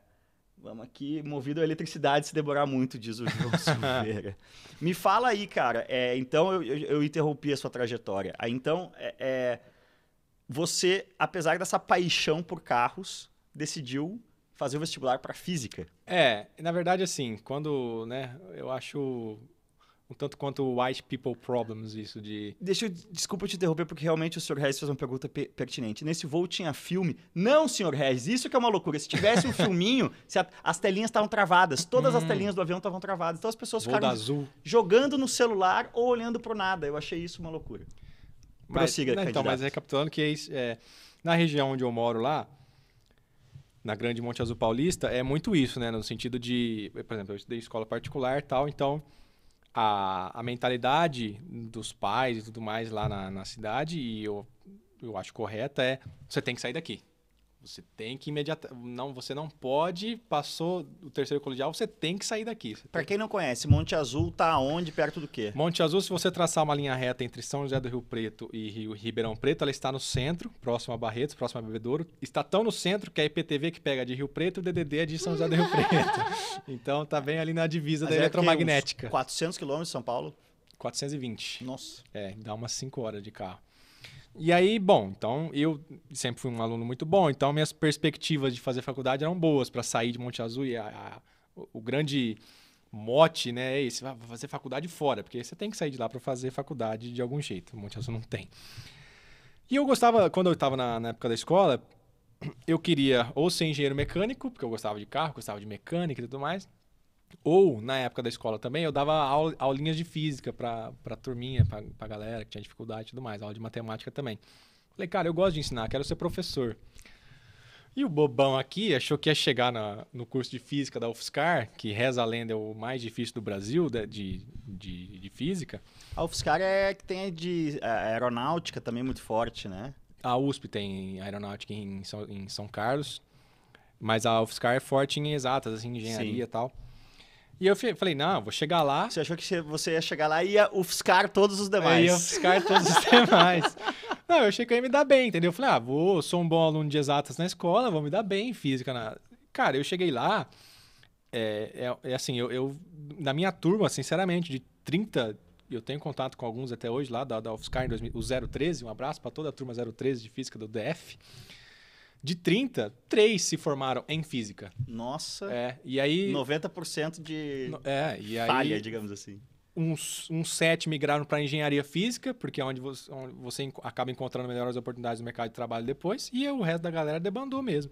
Vamos aqui, movido a eletricidade se demorar muito, diz o João Silveira. Me fala aí, cara. é, então eu, eu, eu interrompi a sua trajetória. Aí, então, é, é, você, apesar dessa paixão por carros, decidiu fazer o vestibular para física. É, na verdade, assim, quando, né, eu acho um tanto quanto white people problems isso de... Deixa eu, desculpa te interromper, porque realmente o senhor Regis fez uma pergunta pe- pertinente. Nesse voo tinha filme? Não, senhor Regis, isso que é uma loucura. Se tivesse um filminho, se a- as telinhas estavam travadas, todas as Hum. telinhas do avião estavam travadas. Então as pessoas Voo ficaram Azul. jogando no celular ou olhando pro nada. Eu achei isso uma loucura. Mas, Prossiga, né, então, mas recapitulando que é, é, na região onde eu moro lá, na Grande Monte Azul Paulista, é muito isso, né? No sentido de, por exemplo, eu estudei escola particular e tal, então a, a mentalidade dos pais e tudo mais lá na, na cidade, e eu, eu acho correta, é você tem que sair daqui. Você tem que imediatamente. Não, você não pode, passou o terceiro colegial, você tem que sair daqui. Tem- quem não conhece, Monte Azul tá onde? Perto do quê? Monte Azul, se você traçar uma linha reta entre São José do Rio Preto e Rio Ribeirão Preto, ela está no centro, próximo a Barretos, próximo a Bebedouro. Está tão no centro que a IPTV que pega de Rio Preto e o DDD é de São José do Rio Preto. Então tá bem ali na divisa Mas da é eletromagnética. uns 400 quilômetros de São Paulo? 420. Nossa. É, dá umas 5 horas de carro. E aí, bom, então eu sempre fui um aluno muito bom, então minhas perspectivas de fazer faculdade eram boas para sair de Monte Azul e a- a- o, grande mote, né, é esse, vai fazer faculdade fora, porque você tem que sair de lá para fazer faculdade de algum jeito. Monte Azul não tem. E eu gostava, quando eu estava na, na época da escola, eu queria ou ser engenheiro mecânico, porque eu gostava de carro, gostava de mecânica e tudo mais. Ou, na época da escola também, eu dava aula- aulinhas de física pra, pra turminha, pra, pra galera que tinha dificuldade e tudo mais, aula de matemática também. Falei, cara, eu gosto de ensinar, quero ser professor. E o bobão aqui achou que ia chegar na- no curso de física da UFSCar, que reza a lenda é o mais difícil do Brasil de, de, de, de física. A UFSCar é que tem de a aeronáutica também muito forte, né? A USP tem aeronáutica em São, em São Carlos, mas a UFSCar é forte em exatas, assim, engenharia e tal. E eu falei, não, vou chegar lá, Você achou que você- ia chegar lá e ia UFSCar todos os demais. eu fiscar todos os demais. Não, eu achei que eu ia me dar bem, entendeu? Eu falei, ah, vou, sou um bom aluno de exatas na escola, vou me dar bem em física. Na... Cara, eu cheguei lá, é, é, é assim, eu, eu, na minha turma, sinceramente, de 30, eu tenho contato com alguns até hoje lá da, da UFSCar, em 2000, o 013, um abraço para toda a turma 013 de física do DF. De 30, três se formaram em física. Nossa, É, e aí... 90% de no- É, e aí falha, digamos assim. uns, uns sete migraram para engenharia física, porque é onde você, onde você acaba encontrando melhores oportunidades no mercado de trabalho depois, e o resto da galera debandou mesmo.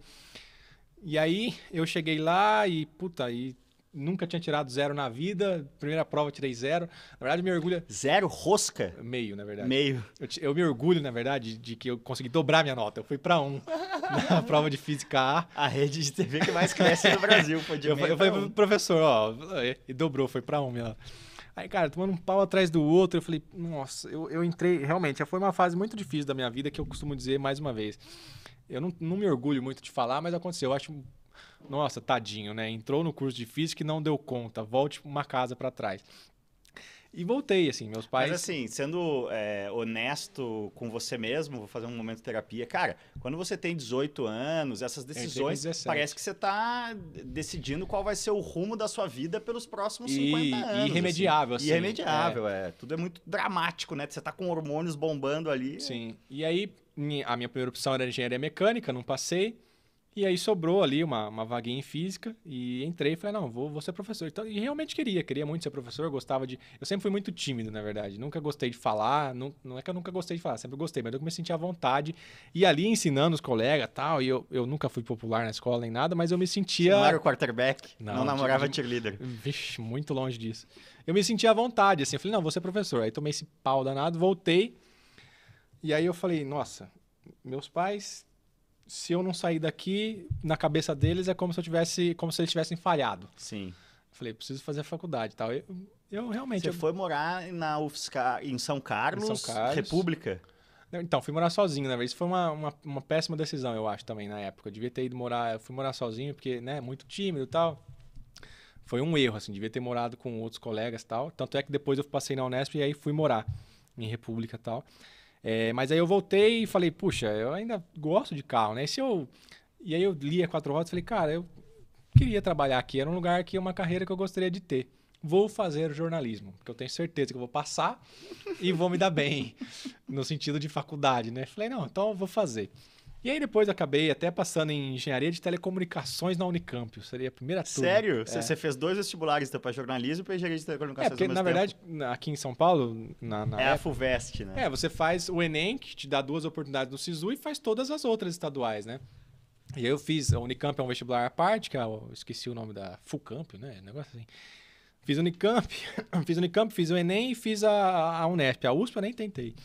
E aí eu cheguei lá e, puta, e nunca tinha tirado zero na vida, primeira prova tirei zero. Na verdade, me orgulha. Zero rosca, Meio, na verdade. meio. Eu, eu me orgulho, na verdade, de que eu consegui dobrar minha nota. Eu fui para um na prova de física A. A rede de TV que mais cresce no Brasil. Foi de Eu, eu falei pro um. professor, ó, e dobrou, foi pra um minha. Aí, cara, tomando um pau atrás do outro, eu falei, nossa, eu, eu entrei, realmente, foi uma fase muito difícil da minha vida que eu costumo dizer mais uma vez. Eu não, não me orgulho muito de falar, mas aconteceu. Eu acho, nossa, tadinho, né? Entrou no curso de física e não deu conta, volte uma casa pra trás. E voltei, assim, meus pais... Mas assim, sendo é, honesto com você mesmo, vou fazer um momento de terapia. Cara, quando você tem 18 anos, essas decisões, parece que você está decidindo qual vai ser o rumo da sua vida pelos próximos 50 e, anos. Irremediável, assim. Irremediável, é. é. Tudo é muito dramático, né? Você tá com hormônios bombando ali. Sim. E aí, a minha primeira opção era engenharia mecânica, não passei. E aí sobrou ali uma, uma vaguinha em física e entrei e falei, não, vou, vou ser professor. Então, e realmente queria, queria muito ser professor, gostava de... Eu sempre fui muito tímido, na verdade. Nunca gostei de falar, não, não é que eu nunca gostei de falar, sempre gostei, mas eu me sentia à vontade. E ali ensinando os colegas tal, e eu, eu nunca fui popular na escola nem nada, mas eu me sentia... Não era o quarterback? Não, não namorava de... cheerleader? Vixe, muito longe disso. Eu me sentia à vontade, assim, eu falei, não, vou ser professor. Aí tomei esse pau danado, voltei, e aí eu falei, nossa, meus pais se eu não sair daqui, na cabeça deles é como se eu tivesse, como se eles tivessem falhado. Sim. Falei, preciso fazer a faculdade, tal. Eu, eu realmente. Você eu... foi morar na UFSCar, em São Carlos, em São Carlos, República. Então, fui morar sozinho, né? Isso foi uma, uma, uma, péssima decisão, eu acho, também, na época. Eu devia ter ido morar... Eu fui morar sozinho, porque, né, muito tímido e tal. Foi um erro, assim. Devia ter morado com outros colegas e tal. Tanto é que depois eu passei na Unesp e aí fui morar em República e tal. É, mas aí eu voltei e falei, puxa, eu ainda gosto de carro, né? E, se eu... e aí eu li a quatro rodas e falei, cara, eu queria trabalhar aqui, era um lugar que é uma carreira que eu gostaria de ter. Vou fazer jornalismo, porque eu tenho certeza que eu vou passar e vou me dar bem, no sentido de faculdade, né? Falei, não, então eu vou fazer. E aí depois acabei até passando em engenharia de telecomunicações na Unicamp. Seria a primeira turma. Sério? É. Você fez dois vestibulares, então, para jornalismo e para engenharia de telecomunicações É, porque na verdade, aqui em São Paulo... Na, na é época, a FUVEST, né? É, você faz o Enem, que te dá duas oportunidades no SISU, e faz todas as outras estaduais, né? E aí eu fiz, a Unicamp é um vestibular à parte, que é, eu esqueci o nome da FUCamp, né? Negócio assim. Fiz Unicamp, fiz Unicamp, fiz o Enem e fiz a, a Unesp. A USP eu nem tentei.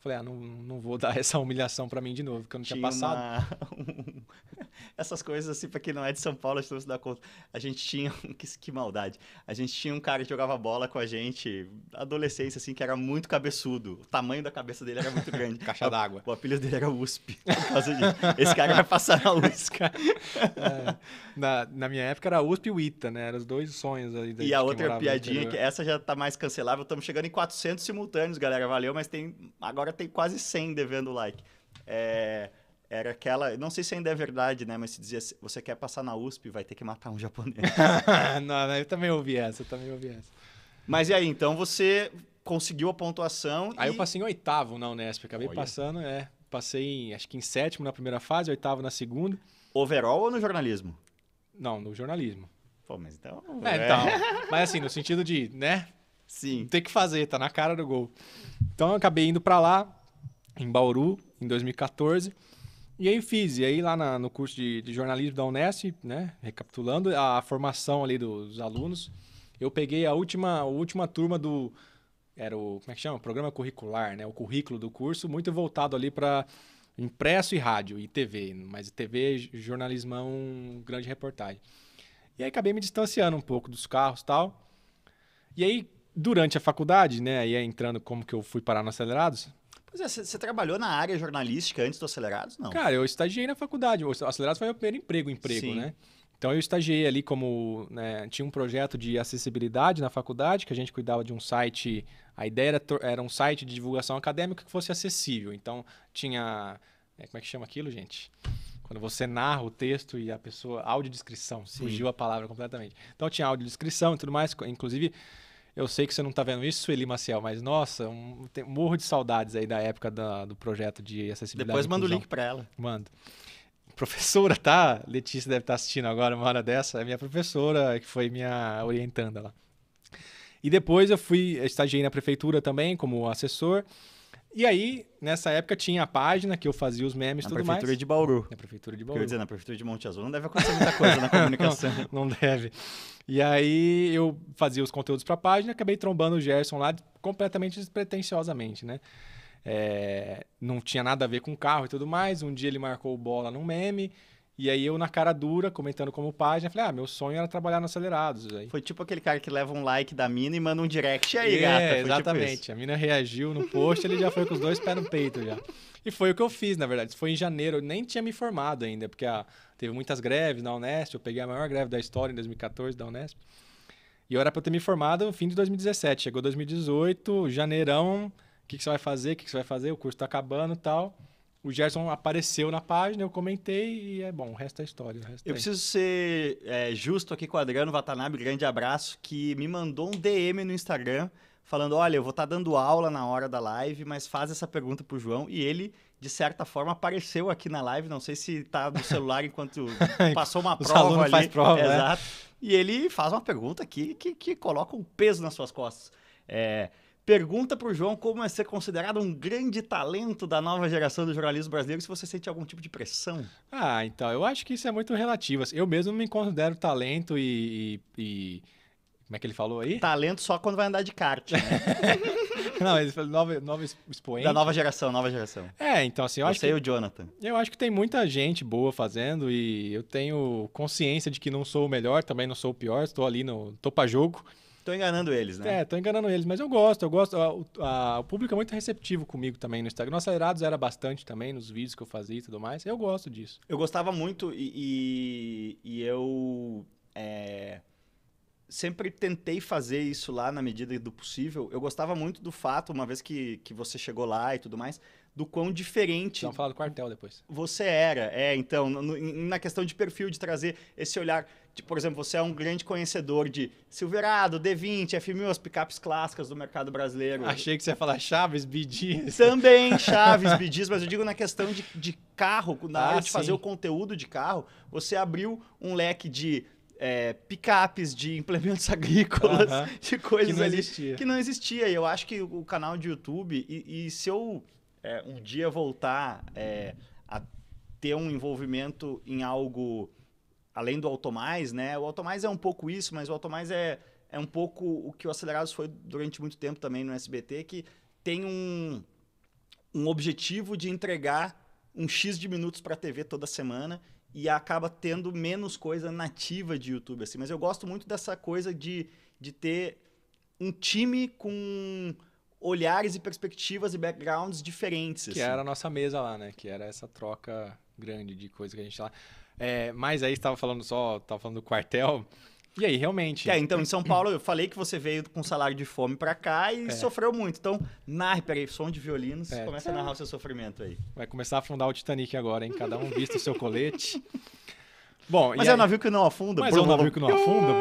Falei, ah, não, não vou dar essa humilhação para mim de novo, que eu não tinha, tinha passado. Uma... Essas coisas, assim, pra quem não é de São Paulo, a gente não se dá conta. A gente tinha. que, que maldade. A gente tinha um cara que jogava bola com a gente, adolescência, assim, que era muito cabeçudo. O tamanho da cabeça dele era muito grande. Caixa d'água. O apelido dele era USP. Esse cara vai passar na USP. é, na, na minha época era USP e o ITA, né? Eram os dois sonhos aí. E a outra piadinha, que essa já tá mais cancelável. Estamos chegando em 400 simultâneos, galera. Valeu, mas tem. Agora tem quase 100 devendo like. É era aquela, não sei se ainda é verdade, né, mas se dizia, você quer passar na USP, vai ter que matar um japonês. não, eu também ouvi essa, eu também ouvi essa. Mas e aí, então você conseguiu a pontuação Aí e... eu passei em oitavo na Unesp, acabei Olha. passando, é, passei acho que em sétimo na primeira fase, oitavo na segunda. Overall ou no jornalismo? Não, no jornalismo. Pô, mas então... É, é. então, mas assim, no sentido de, né, Sim. Tem que fazer, tá na cara do gol. Então eu acabei indo para lá, em Bauru, em 2014. E aí fiz, e aí lá na, no curso de, de, jornalismo da Unesp, né, recapitulando a formação ali dos alunos, eu peguei a última, a última turma do, era o, como é que chama? Programa curricular, né, o currículo do curso, muito voltado ali para impresso e rádio e TV, mas TV, jornalismão, grande reportagem. E aí acabei me distanciando um pouco dos carros tal. E aí, durante a faculdade, né, aí entrando como que eu fui parar no Acelerados, Pois é, você trabalhou na área jornalística antes do Acelerados? Não. Cara, eu estagiei na faculdade. O Acelerados foi o meu primeiro emprego, emprego, Sim. né? Então eu estagiei ali como. Né, tinha um projeto de acessibilidade na faculdade, que a gente cuidava de um site. A ideia era, era um site de divulgação acadêmica que fosse acessível. Então tinha. É, como é que chama aquilo, gente? Quando você narra o texto e a pessoa. Audiodescrição. Fugiu a palavra completamente. Então tinha audiodescrição e tudo mais. Inclusive eu sei que você não está vendo isso, Sueli Maciel, mas nossa, um, tem, morro de saudades aí da época da, do projeto de acessibilidade. Depois manda o link para ela. Manda. Professora, tá? Letícia deve estar tá assistindo agora uma hora dessa. É minha professora, que foi minha orientanda lá. E depois eu fui, estagiei na prefeitura também como assessor. E aí, nessa época, tinha a página que eu fazia os memes e tudo mais. Na prefeitura de Bauru. Na prefeitura de Bauru. Quer dizer, na prefeitura de Monte Azul não deve acontecer muita coisa na comunicação. não, não, deve. E aí, eu fazia os conteúdos para a página, acabei trombando o Gerson lá completamente despretensiosamente, né? É, não tinha nada a ver com carro e tudo mais. Um dia ele marcou bola num meme e aí eu, na cara dura, comentando como página, falei, ah, meu sonho era trabalhar no Acelerados. Aí. Foi tipo aquele cara que leva um like da mina e manda um direct aí, é, gata. Foi tipo exatamente. Tipo a mina reagiu no post, ele já foi com os dois pés no peito já. E foi o que eu fiz, na verdade. Isso foi em janeiro, eu nem tinha me formado ainda, porque ah, teve muitas greves na Unesp, eu peguei a maior greve da história em 2014 da Unesp. E eu era pra eu ter me formado no fim de 2017. Chegou 2018, janeirão, o que, que você vai fazer? O que, que você vai fazer? O curso tá acabando e tal. O Gerson apareceu na página, eu comentei e é bom, o resto é história. resto Eu é- preciso ser é, justo aqui com o Adriano Watanabe, grande abraço, que me mandou um DM no Instagram falando: olha, eu vou estar dando aula na hora da live, mas faz essa pergunta pro João. E ele, de certa forma, apareceu aqui na live. Não sei se tá no celular enquanto passou uma prova ali. faz prova, né? Exato. E ele faz uma pergunta aqui que, que coloca um peso nas suas costas. É, Pergunta pro João como é ser considerado um grande talento da nova geração do jornalismo brasileiro, se você sente algum tipo de pressão. Ah, então, eu acho que isso é muito relativo. Eu mesmo me considero talento e, e- e- Como é que ele falou aí? Talento só quando vai andar de kart, né? Não, ele falou nova, nova expoente. Da nova geração, nova geração. É, então assim, eu acho, Você que, e o Jonathan. eu acho que tem muita gente boa fazendo e eu tenho consciência de que não sou o melhor, também não sou o pior, estou ali no... tô pra jogo. Tô enganando eles, né? É, tô enganando eles, mas eu gosto, eu gosto. a- o- a- o público é muito receptivo comigo também no Instagram. No Acelerados era bastante também, nos vídeos que eu fazia e tudo mais. Eu gosto disso. Eu gostava muito e, e- e eu é, sempre tentei fazer isso lá na medida do possível. Eu gostava muito do fato, uma vez que, que você chegou lá e tudo mais, do quão diferente Vamos falar do quartel depois. você era. É, então, no- na questão de perfil, de trazer esse olhar. De, por exemplo, você é um grande conhecedor de Silverado, D20, F1000, as picapes clássicas do mercado brasileiro. Achei que você ia falar Chaves, BD. Também Chaves, Bidis, mas eu digo na questão de, de carro, na Ah, hora de fazer sim. o conteúdo de carro, você abriu um leque de é, picapes, de implementos agrícolas, Aham. de coisas Que não ali existia. que não existia. E eu acho que o canal de YouTube, e, e se eu é, um dia voltar é, a ter um envolvimento em algo além do Automais, né? O Automais é um pouco isso, mas o Automais é, é um pouco o que o Acelerados foi durante muito tempo também no SBT, que tem um, um objetivo de entregar um X de minutos para a TV toda semana e acaba tendo menos coisa nativa de YouTube, assim. Mas eu gosto muito dessa coisa de, de ter um time com olhares e perspectivas e backgrounds diferentes. Que assim. era a nossa mesa lá, né? Que era essa troca grande de coisa que a gente lá. É, mas aí você tava falando só, tava falando do quartel. E aí, realmente. É, então, em São Paulo, eu falei que você veio com salário de fome pra cá e É. sofreu muito. Então, narre, peraí, som de violinos, É. começa a narrar o seu sofrimento aí. Vai começar a afundar o Titanic agora, hein? Cada um vista o seu colete. Bom, Mas é um navio que não afunda. Mas é um navio que não afunda.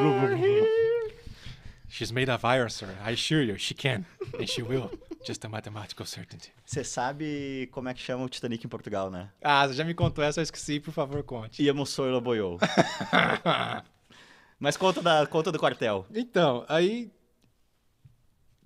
She's made of iron, sir. I assure you, she can. And she will. Just a mathematical certainty. Você sabe como é que chama o Titanic em Portugal, né? Ah, você já me contou essa, eu esqueci, por favor, conte. Iamos Soila Boiou. Mas conta, da, conta do quartel. Então, aí.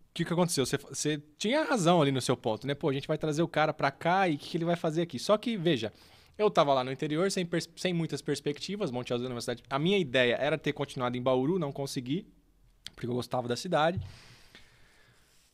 O que, que aconteceu? Você, você tinha razão ali no seu ponto, né? Pô, a gente vai trazer o cara pra cá e o que, que ele vai fazer aqui? Só que, veja, eu tava lá no interior sem, pers- sem muitas perspectivas, Monte Azul é uma cidade. A minha ideia era ter continuado em Bauru, não consegui, porque eu gostava da cidade.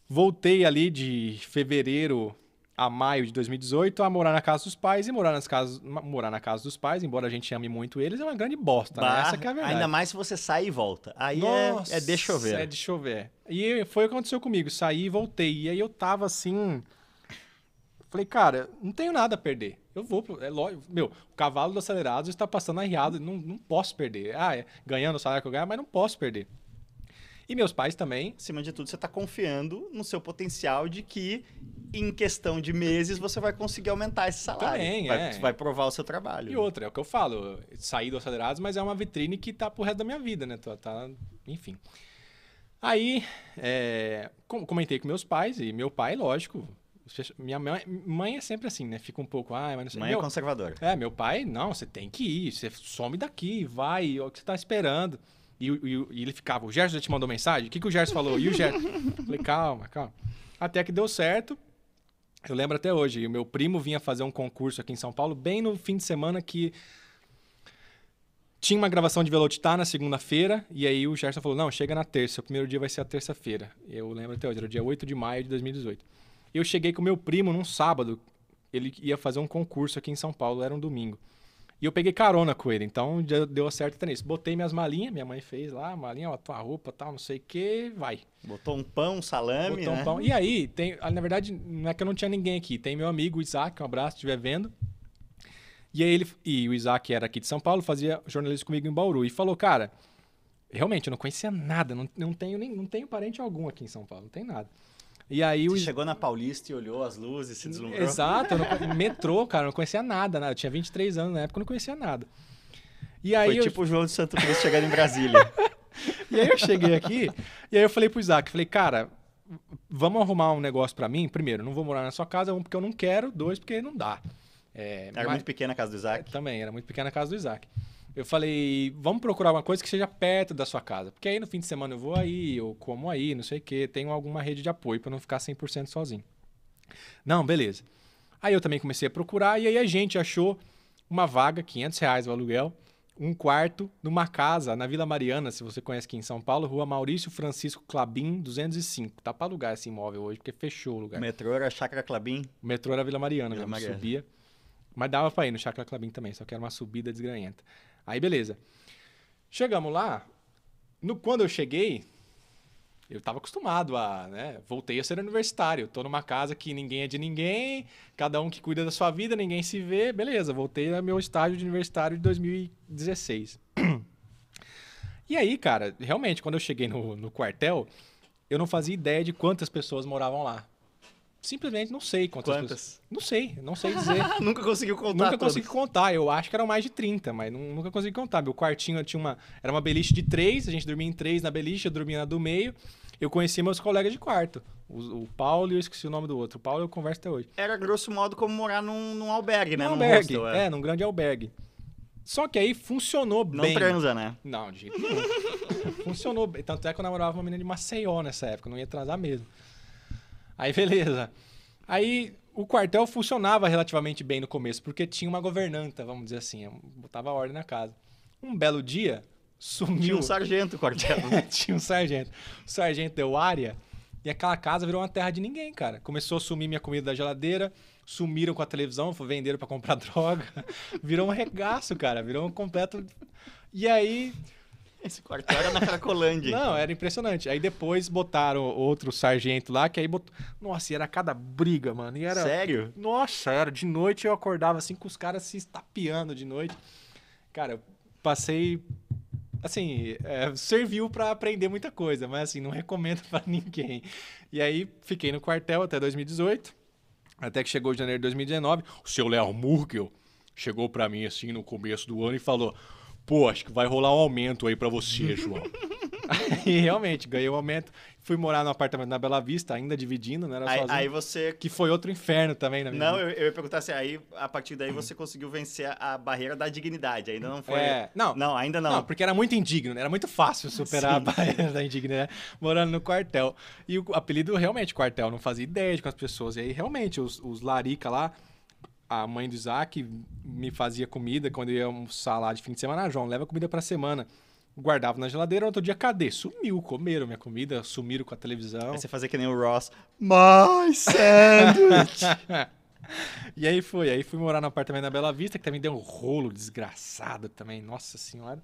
Voltei ali de fevereiro a maio de 2018 a morar na casa dos pais e morar, nas casas, morar na casa dos pais, embora a gente ame muito eles, é uma grande bosta, né? Essa que é a verdade. Ainda mais se você sai e volta. Aí é, Nossa, é deixa eu ver. É de chover. E foi o que aconteceu comigo. Saí e voltei. E aí eu tava assim. Falei, cara, não tenho nada a perder. Eu vou. pro- É lógico. Meu, o cavalo do acelerados está passando arriado. Não, não posso perder. Ah, é ganhando o salário que eu ganho, mas não posso perder. E meus pais também. Acima de tudo, você está confiando no seu potencial de que, em questão de meses, você vai conseguir aumentar esse salário. Também, vai, é. vai provar o seu trabalho. E outra, é o que eu falo. Saí do acelerados, mas é uma vitrine que tá pro resto da minha vida, né? Tá, tá- enfim. Aí, é, com- comentei com meus pais, e meu pai, lógico. Minha mãe, mãe é sempre assim, né? Fica um pouco, ai, mas não sei. Mãe Meu- é conservadora. É, meu pai, não, você tem que ir, você some daqui, vai, é o que você tá esperando. E, e e ele ficava, o Gerson já te mandou mensagem? O que, que o Gerson falou? E o Gerson? Falei, calma, calma. Até que deu certo. Eu lembro até hoje, o meu primo vinha fazer um concurso aqui em São Paulo, bem no fim de semana que tinha uma gravação de Velocitar na segunda-feira, e aí o Gerson falou, não, chega na terça, o primeiro dia vai ser a terça-feira. Eu lembro até hoje, era o dia 8 de maio de 2018. Eu cheguei com meu primo num sábado, ele ia fazer um concurso aqui em São Paulo, era um domingo. E eu peguei carona com ele, então deu certo até nisso. Botei minhas malinhas, minha mãe fez lá, malinha, ó, tua roupa, tal, não sei o que, vai. Botou um pão, um salame, Botou né? um pão. E aí, tem, ah, na verdade, não é que eu não tinha ninguém aqui. Tem meu amigo Isaac, um abraço, se estiver vendo. E aí ele, e o Isaac era aqui de São Paulo, fazia jornalismo comigo em Bauru. E falou, cara, Realmente, eu não conhecia nada, não, não, tenho nem, não tenho parente algum aqui em São Paulo, não tem nada. E aí Você o chegou na Paulista e olhou as luzes, se deslumbrou. Exato, não, metrô, cara, não conhecia nada, nada. Eu tinha 23 anos na época, não conhecia nada. E aí, Foi eu, tipo o João de Santo Cristo chegando em Brasília. e aí eu cheguei aqui, e aí eu falei pro Isaac, falei, cara, vamos arrumar um negócio pra mim? Primeiro, não vou morar na sua casa, um, porque eu não quero, dois, porque não dá. É, Era mas- muito pequena a casa do Isaac. Também, era muito pequena a casa do Isaac. Eu falei, vamos procurar uma coisa que seja perto da sua casa. Porque aí no fim de semana eu vou aí, eu como aí, não sei o quê. Tenho alguma rede de apoio para não ficar 100% sozinho. Não, beleza. Aí eu também comecei a procurar e aí a gente achou uma vaga, 500 reais o aluguel, um quarto numa casa na Vila Mariana, se você conhece aqui em São Paulo, rua Maurício Francisco Clabim, 205. Tá para alugar esse imóvel hoje, porque fechou o O lugar. metrô era Chácara Clabim. O metrô era Vila Mariana, Vila já Mariana. subia. Mas dava pra ir no Chacra Clabim também, só que era uma subida desgranhenta. Aí, beleza. Chegamos lá. No, quando eu cheguei, eu tava acostumado a, né? Voltei a ser universitário. Tô numa casa que ninguém é de ninguém, cada um que cuida da sua vida, ninguém se vê. Beleza, voltei ao meu estágio de universitário de 2016. E aí, cara, realmente, quando eu cheguei no, no quartel, eu não fazia ideia de quantas pessoas moravam lá. Simplesmente não sei quantas, Quantas? pessoas. Não sei, não sei dizer. Nunca conseguiu contar nunca todas. consegui contar. Eu acho que eram mais de 30, mas nu- nunca consegui contar. Meu quartinho tinha uma. Era uma beliche de três, a gente dormia em três na beliche, eu dormia na do meio. Eu conheci meus colegas de quarto. O, o Paulo e eu esqueci o nome do outro. O Paulo eu converso até hoje. Era grosso modo como morar num, num albergue, né? Num Num albergue. hostel, é. num grande albergue. Só que aí funcionou Não bem. transa, né? Não, de jeito nenhum. Funcionou bem. Tanto é que eu namorava uma menina de Maceió nessa época, não ia transar mesmo. Aí, beleza. Aí, o quartel funcionava relativamente bem no começo, porque tinha uma governanta, vamos dizer assim, botava ordem na casa. Um belo dia, sumiu... Tinha um sargento quartel. tinha um sargento. O sargento deu área e aquela casa virou uma terra de ninguém, cara. Começou a sumir minha comida da geladeira, sumiram com a televisão, venderam pra comprar droga. Virou um regaço, cara. Virou um completo. E aí. Esse quartel era na Cracolândia. Não, era impressionante. Aí depois botaram outro sargento lá, que aí botou. Nossa, e era cada briga, mano. E era. Sério? Nossa, era. De noite eu acordava assim com os caras se estapeando de noite. Cara, eu passei. Assim, é, serviu pra aprender muita coisa, mas assim, não recomendo pra ninguém. E aí fiquei no quartel até 2018, até que chegou janeiro de 2019. O seu Léo Murkel chegou pra mim assim no começo do ano e falou: Pô, acho que vai rolar um aumento aí pra você, João. e realmente, ganhei um aumento. Fui morar no apartamento na Bela Vista, ainda dividindo, não era Aí, sozinho. aí você. Que foi outro inferno também na minha Não, vida. eu, eu ia perguntar assim, aí a partir daí você conseguiu vencer a barreira da dignidade. Ainda não foi. É, não. Não, ainda não. Não, porque era muito indigno, né? Era muito fácil superar Sim, a barreira da indignidade morando no quartel. E o apelido realmente quartel, não fazia ideia de com as pessoas. E aí realmente os, os larica lá, a mãe do Isaac me fazia comida quando eu ia almoçar lá de fim de semana. Ah, João, leva comida pra semana. Guardava na geladeira, outro dia, cadê? Sumiu, comeram minha comida, sumiram com a televisão. Aí você fazia que nem o Ross. My sandwich! E aí foi, aí fui morar no apartamento na Bela Vista, que também deu um rolo desgraçado também, nossa senhora.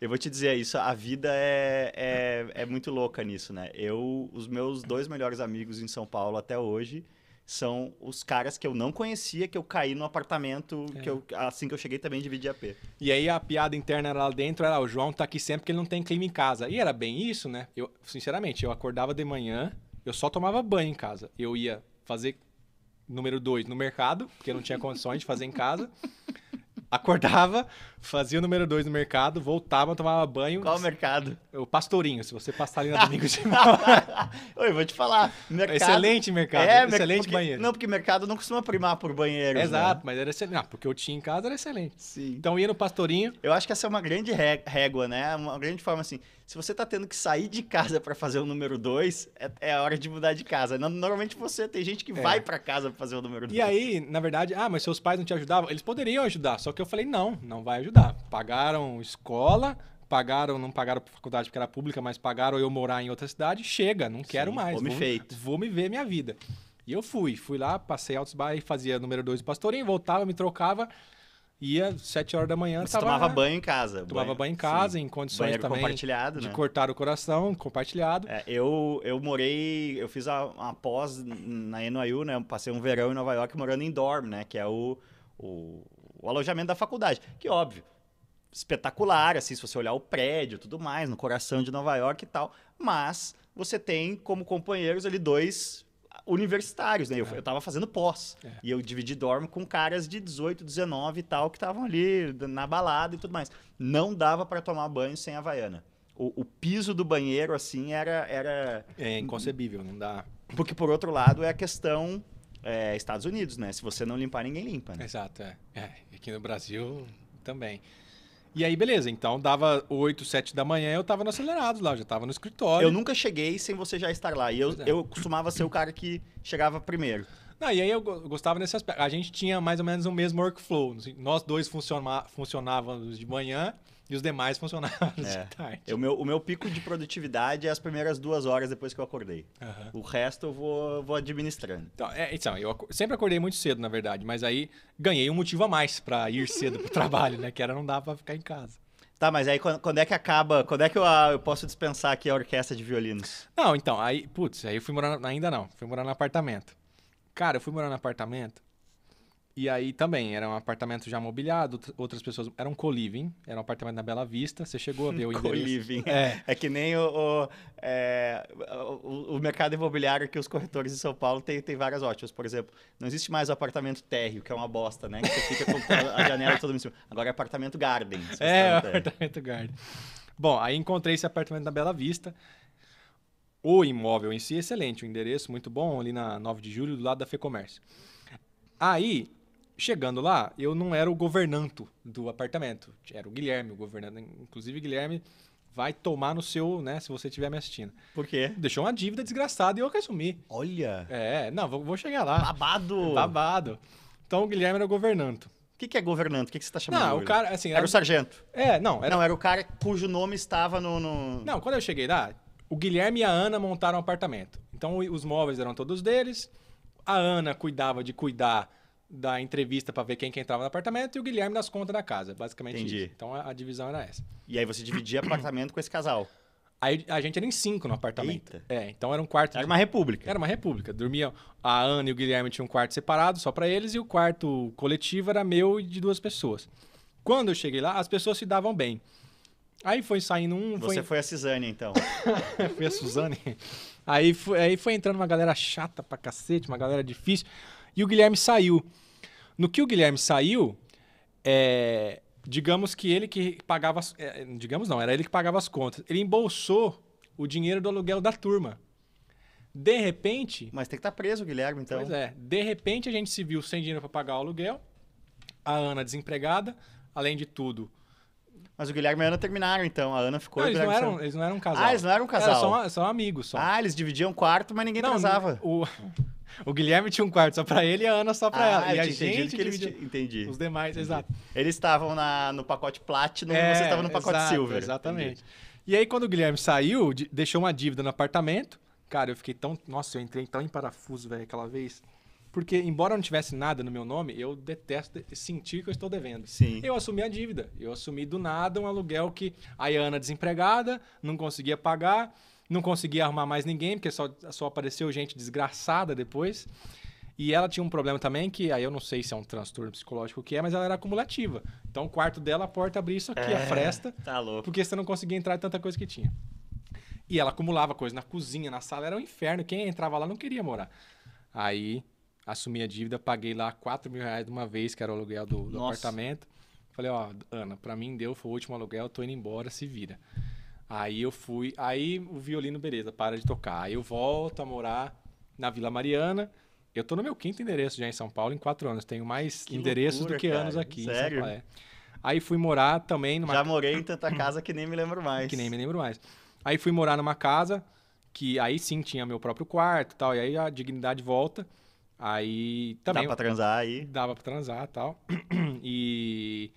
Eu vou te dizer isso, a vida é, é, é muito louca nisso, né? Eu, os meus dois melhores amigos em São Paulo até hoje são os caras que eu não conhecia, que eu caí no apartamento, É. que eu, assim que eu cheguei também dividi AP. E aí a piada interna lá dentro era, "Ah, o João tá aqui sempre porque ele não tem clima em casa. E era bem isso, né? Eu, sinceramente, eu acordava de manhã, eu só tomava banho em casa. Eu ia fazer número dois no mercado, porque eu não tinha condições de fazer em casa. Acordava, fazia o número dois no mercado, voltava, tomava banho. Qual o mercado? O pastorinho, se você passar ali na domingo de manhã. Oi, vou te falar. Mercado... Excelente mercado, É, excelente porque- banheiro. Não, porque mercado não costuma primar por banheiro. Exato, mas era excelente. Não, porque eu tinha em casa, era excelente. Sim. Então ia no pastorinho, Eu acho que essa é uma grande ré- régua, né? Uma grande forma assim. Se você tá tendo que sair de casa pra fazer o número 2, é, é a hora de mudar de casa. No- Normalmente você tem gente que É. vai pra casa pra fazer o número 2. E aí, na verdade, ah, mas seus pais não te ajudavam? Eles poderiam ajudar, só que eu falei, não, não vai ajudar. Pagaram escola, pagaram, não pagaram faculdade porque era pública, mas pagaram eu morar em outra cidade, chega, não quero Sim, mais. vou, feito. Vou me ver minha vida. E eu fui, fui lá, passei altos bairros, fazia número 2 do pastorinho, voltava, me trocava, ia sete horas da manhã, Você tava, tomava banho em casa. tomava banho em casa, sim. em condições Banheiro também compartilhado, de né? cortar o coração, compartilhado. É, eu, eu morei, eu fiz a, uma pós na NYU, né? Eu passei um verão em Nova York morando em dorm, né? Que é o, o, o alojamento da faculdade. Que óbvio, espetacular, assim, se você olhar o prédio e tudo mais, no coração de Nova York e tal. Mas você tem como companheiros ali dois universitários, né? Eu, É. eu tava fazendo pós. É. E eu dividi dorme com caras de 18, 19 e tal, que estavam ali na balada e tudo mais. Não dava para tomar banho sem Havaiana. O, o piso do banheiro, assim, era, era. É inconcebível, não dá. Porque, por outro lado, é a questão é, Estados Unidos, né? Se você não limpar, ninguém limpa, né? Exato, é. É, Aqui no Brasil também. E aí, beleza. Então dava 8, 7 da manhã, eu tava no acelerado lá, eu já tava no escritório. Eu nunca cheguei sem você já estar lá. E eu, é. eu costumava ser o cara que chegava primeiro. Não, e aí eu go- gostava desse aspecto. A gente tinha mais ou menos o mesmo workflow. Assim, Nós dois funcionávamos de manhã e os demais funcionavam É. de tarde. Eu, meu, o meu pico de produtividade é as primeiras duas horas depois que eu acordei. Aham. O resto eu vou, vou administrando. Então, é, então, eu sempre acordei muito cedo, na verdade, mas aí ganhei um motivo a mais pra ir cedo pro trabalho, né? Que era não dar pra ficar em casa. Tá, mas aí quando, quando é que acaba? Quando é que eu, ah, eu posso dispensar aqui a orquestra de violinos? Não, então, aí, putz, aí eu fui morar, ainda não, fui morar no apartamento. Cara, eu fui morar no apartamento e aí também, era um apartamento já mobiliado, out- outras pessoas, era um co-living, era um apartamento na Bela Vista, você chegou a ver o endereço. Co-living. É, É que nem o, o, é, o- o mercado imobiliário que os corretores de São Paulo tem, tem várias ótimas. Por exemplo, não existe mais o apartamento térreo, que é uma bosta, né? Que você fica com a janela toda em cima. Agora é apartamento garden. é, apartamento Garden. Bom, aí encontrei esse apartamento na Bela Vista. O imóvel em si, excelente, o endereço muito bom, ali na 9 de julho, do lado da Fecomércio. Aí, chegando lá, eu não era o governanto do apartamento, era o Guilherme, o governante. Inclusive, Guilherme vai tomar no seu, né, se você estiver me assistindo. Por quê? Deixou uma dívida desgraçada e eu que assumi. Olha! É, não, vou, vou chegar lá. Babado! Babado. Então, o Guilherme era o governanto. O que, que é governante? O que, que você tá chamando? Não, o cara, assim... Era o sargento. É, não, era Não, era o cara cujo nome estava no. no... Não, quando eu cheguei lá, o Guilherme e a Ana montaram um apartamento. Então os móveis eram todos deles. A Ana cuidava de cuidar da entrevista para ver quem que entrava no apartamento e o Guilherme das contas da casa, basicamente Entendi. isso. Então a, a divisão era essa. E aí você dividia apartamento com esse casal. Aí a gente era em cinco no apartamento. Eita. É, então era um quarto. Era de- uma república. Era uma república. Dormia a Ana e o Guilherme tinham um quarto separado só para eles e o quarto coletivo era meu e de duas pessoas. Quando eu cheguei lá, as pessoas se davam bem. Aí foi saindo um, foi Você foi a Cisânia, então. foi a Suzane. Aí foi, aí foi entrando uma galera chata pra cacete, uma galera difícil. E o Guilherme saiu. No que o Guilherme saiu, é, digamos que ele que pagava. as- é, digamos não, era ele que pagava as contas. Ele embolsou o dinheiro do aluguel da turma. De repente. Mas tem que estar preso, Guilherme, então. Pois é. De repente a gente se viu sem dinheiro pra pagar o aluguel. A Ana desempregada. Além de tudo. Mas o Guilherme e a Ana terminaram, então. A Ana ficou. Não, eles, não eram, saiu. eles não eram um casal. Ah, eles não eram um casal. Era só, só amigos. Só. Ah, eles dividiam quarto, mas ninguém Não, transava. O, o Guilherme tinha um quarto só pra ele e a Ana só pra ela. Ah, E eu a gente que eles dividia ti- Entendi. os demais, exato. Eles estavam na- no pacote Platinum e É, você estava no pacote exato, Silver. Exatamente. E aí, quando o Guilherme saiu, de- deixou uma dívida no apartamento. Cara, eu fiquei tão. Nossa, eu entrei tão em parafuso, velho, aquela vez. Porque, embora não tivesse nada no meu nome, eu detesto de- sentir que eu estou devendo. Sim. Eu assumi a dívida. Eu assumi do nada um aluguel que a Ana desempregada, não conseguia pagar, não conseguia arrumar mais ninguém, porque só, só apareceu gente desgraçada depois. E ela tinha um problema também, que aí eu não sei se é um transtorno psicológico o que é, mas ela era acumulativa. Então o quarto dela, a porta abria isso aqui, a É, fresta, Tá louco. porque você não conseguia entrar em tanta coisa que tinha. E ela acumulava coisa na cozinha, na sala, era um inferno. Quem entrava lá não queria morar. Aí assumi a dívida, paguei lá 4 mil reais de uma vez, que era o aluguel do, do apartamento. Falei, ó, Ana, pra mim deu, foi o último aluguel, tô indo embora, se vira. Aí eu fui, aí o violino, beleza, para de tocar. Aí eu volto a morar na Vila Mariana. Eu tô no meu quinto endereço já em São Paulo em quatro anos. Tenho mais Que endereços loucura, do que cara. anos aqui Sério? É. Aí fui morar também numa Já morei em tanta casa que nem me lembro mais. que nem me lembro mais. Aí fui morar numa casa que aí sim tinha meu próprio quarto e tal, e aí a dignidade volta. Aí também Dá pra transar aí. dava pra transar e tal. E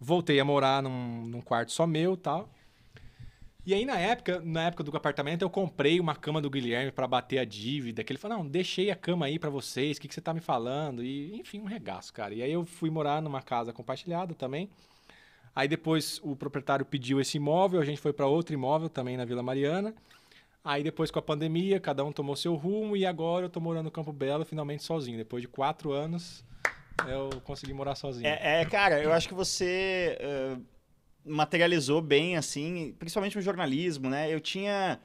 voltei a morar num, num quarto só meu e tal. E aí, na época, na época do apartamento, eu comprei uma cama do Guilherme pra bater a dívida. Que ele falou, não, deixei a cama aí pra vocês, o que, que você tá me falando? E, enfim, um regaço, cara. E aí eu fui morar numa casa compartilhada também. Aí depois o proprietário pediu esse imóvel, a gente foi pra outro imóvel também na Vila Mariana. Aí depois com a pandemia, cada um tomou seu rumo e agora eu tô morando no Campo Belo finalmente sozinho. Depois de quatro anos, eu consegui morar sozinho. É, é, cara, eu acho que você. eh, materializou bem, assim, principalmente no jornalismo, né? Eu tinha...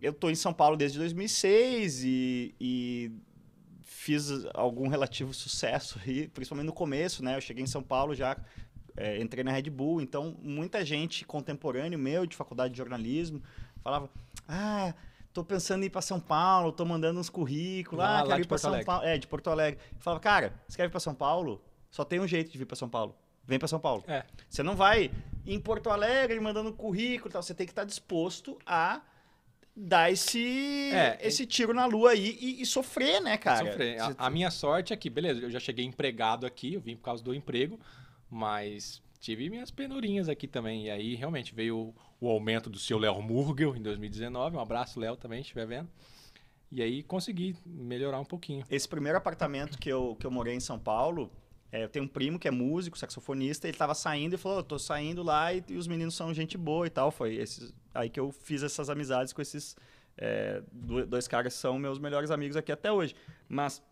Eu tô em São Paulo desde 2006 e, e fiz algum relativo sucesso aí, principalmente no começo, né? Eu cheguei em São Paulo já, é, entrei na Red Bull, então muita gente contemporâneo meu de faculdade de jornalismo falava: "Ah, tô pensando em ir para São Paulo, tô mandando uns currículos, Lá- ah, lá quero ir para São Alegre. Paulo". É, de Porto Alegre. Eu falava: "Cara, você quer vir para São Paulo? Só tem um jeito de vir para São Paulo. Vem para São Paulo". É. Você não vai em Porto Alegre mandando currículo e tal. Você tem que estar disposto a dar esse, É, esse tiro na lua aí e, e sofrer, né, cara? Sofrer. A- A, minha sorte é que, beleza, eu já cheguei empregado aqui, eu vim por causa do emprego, mas tive minhas penurinhas aqui também. E aí, realmente, veio o, o aumento do seu Léo Murgel em 2019. Um abraço, Léo, também, se estiver vendo. E aí, consegui melhorar um pouquinho. Esse primeiro apartamento que eu, que eu morei em São Paulo, é, eu tenho um primo que é músico, saxofonista, ele tava saindo e falou, eu tô saindo lá e, e os meninos são gente boa e tal. Foi esses, aí que eu fiz essas amizades com esses é, do- dois caras que são meus melhores amigos aqui até hoje. Mas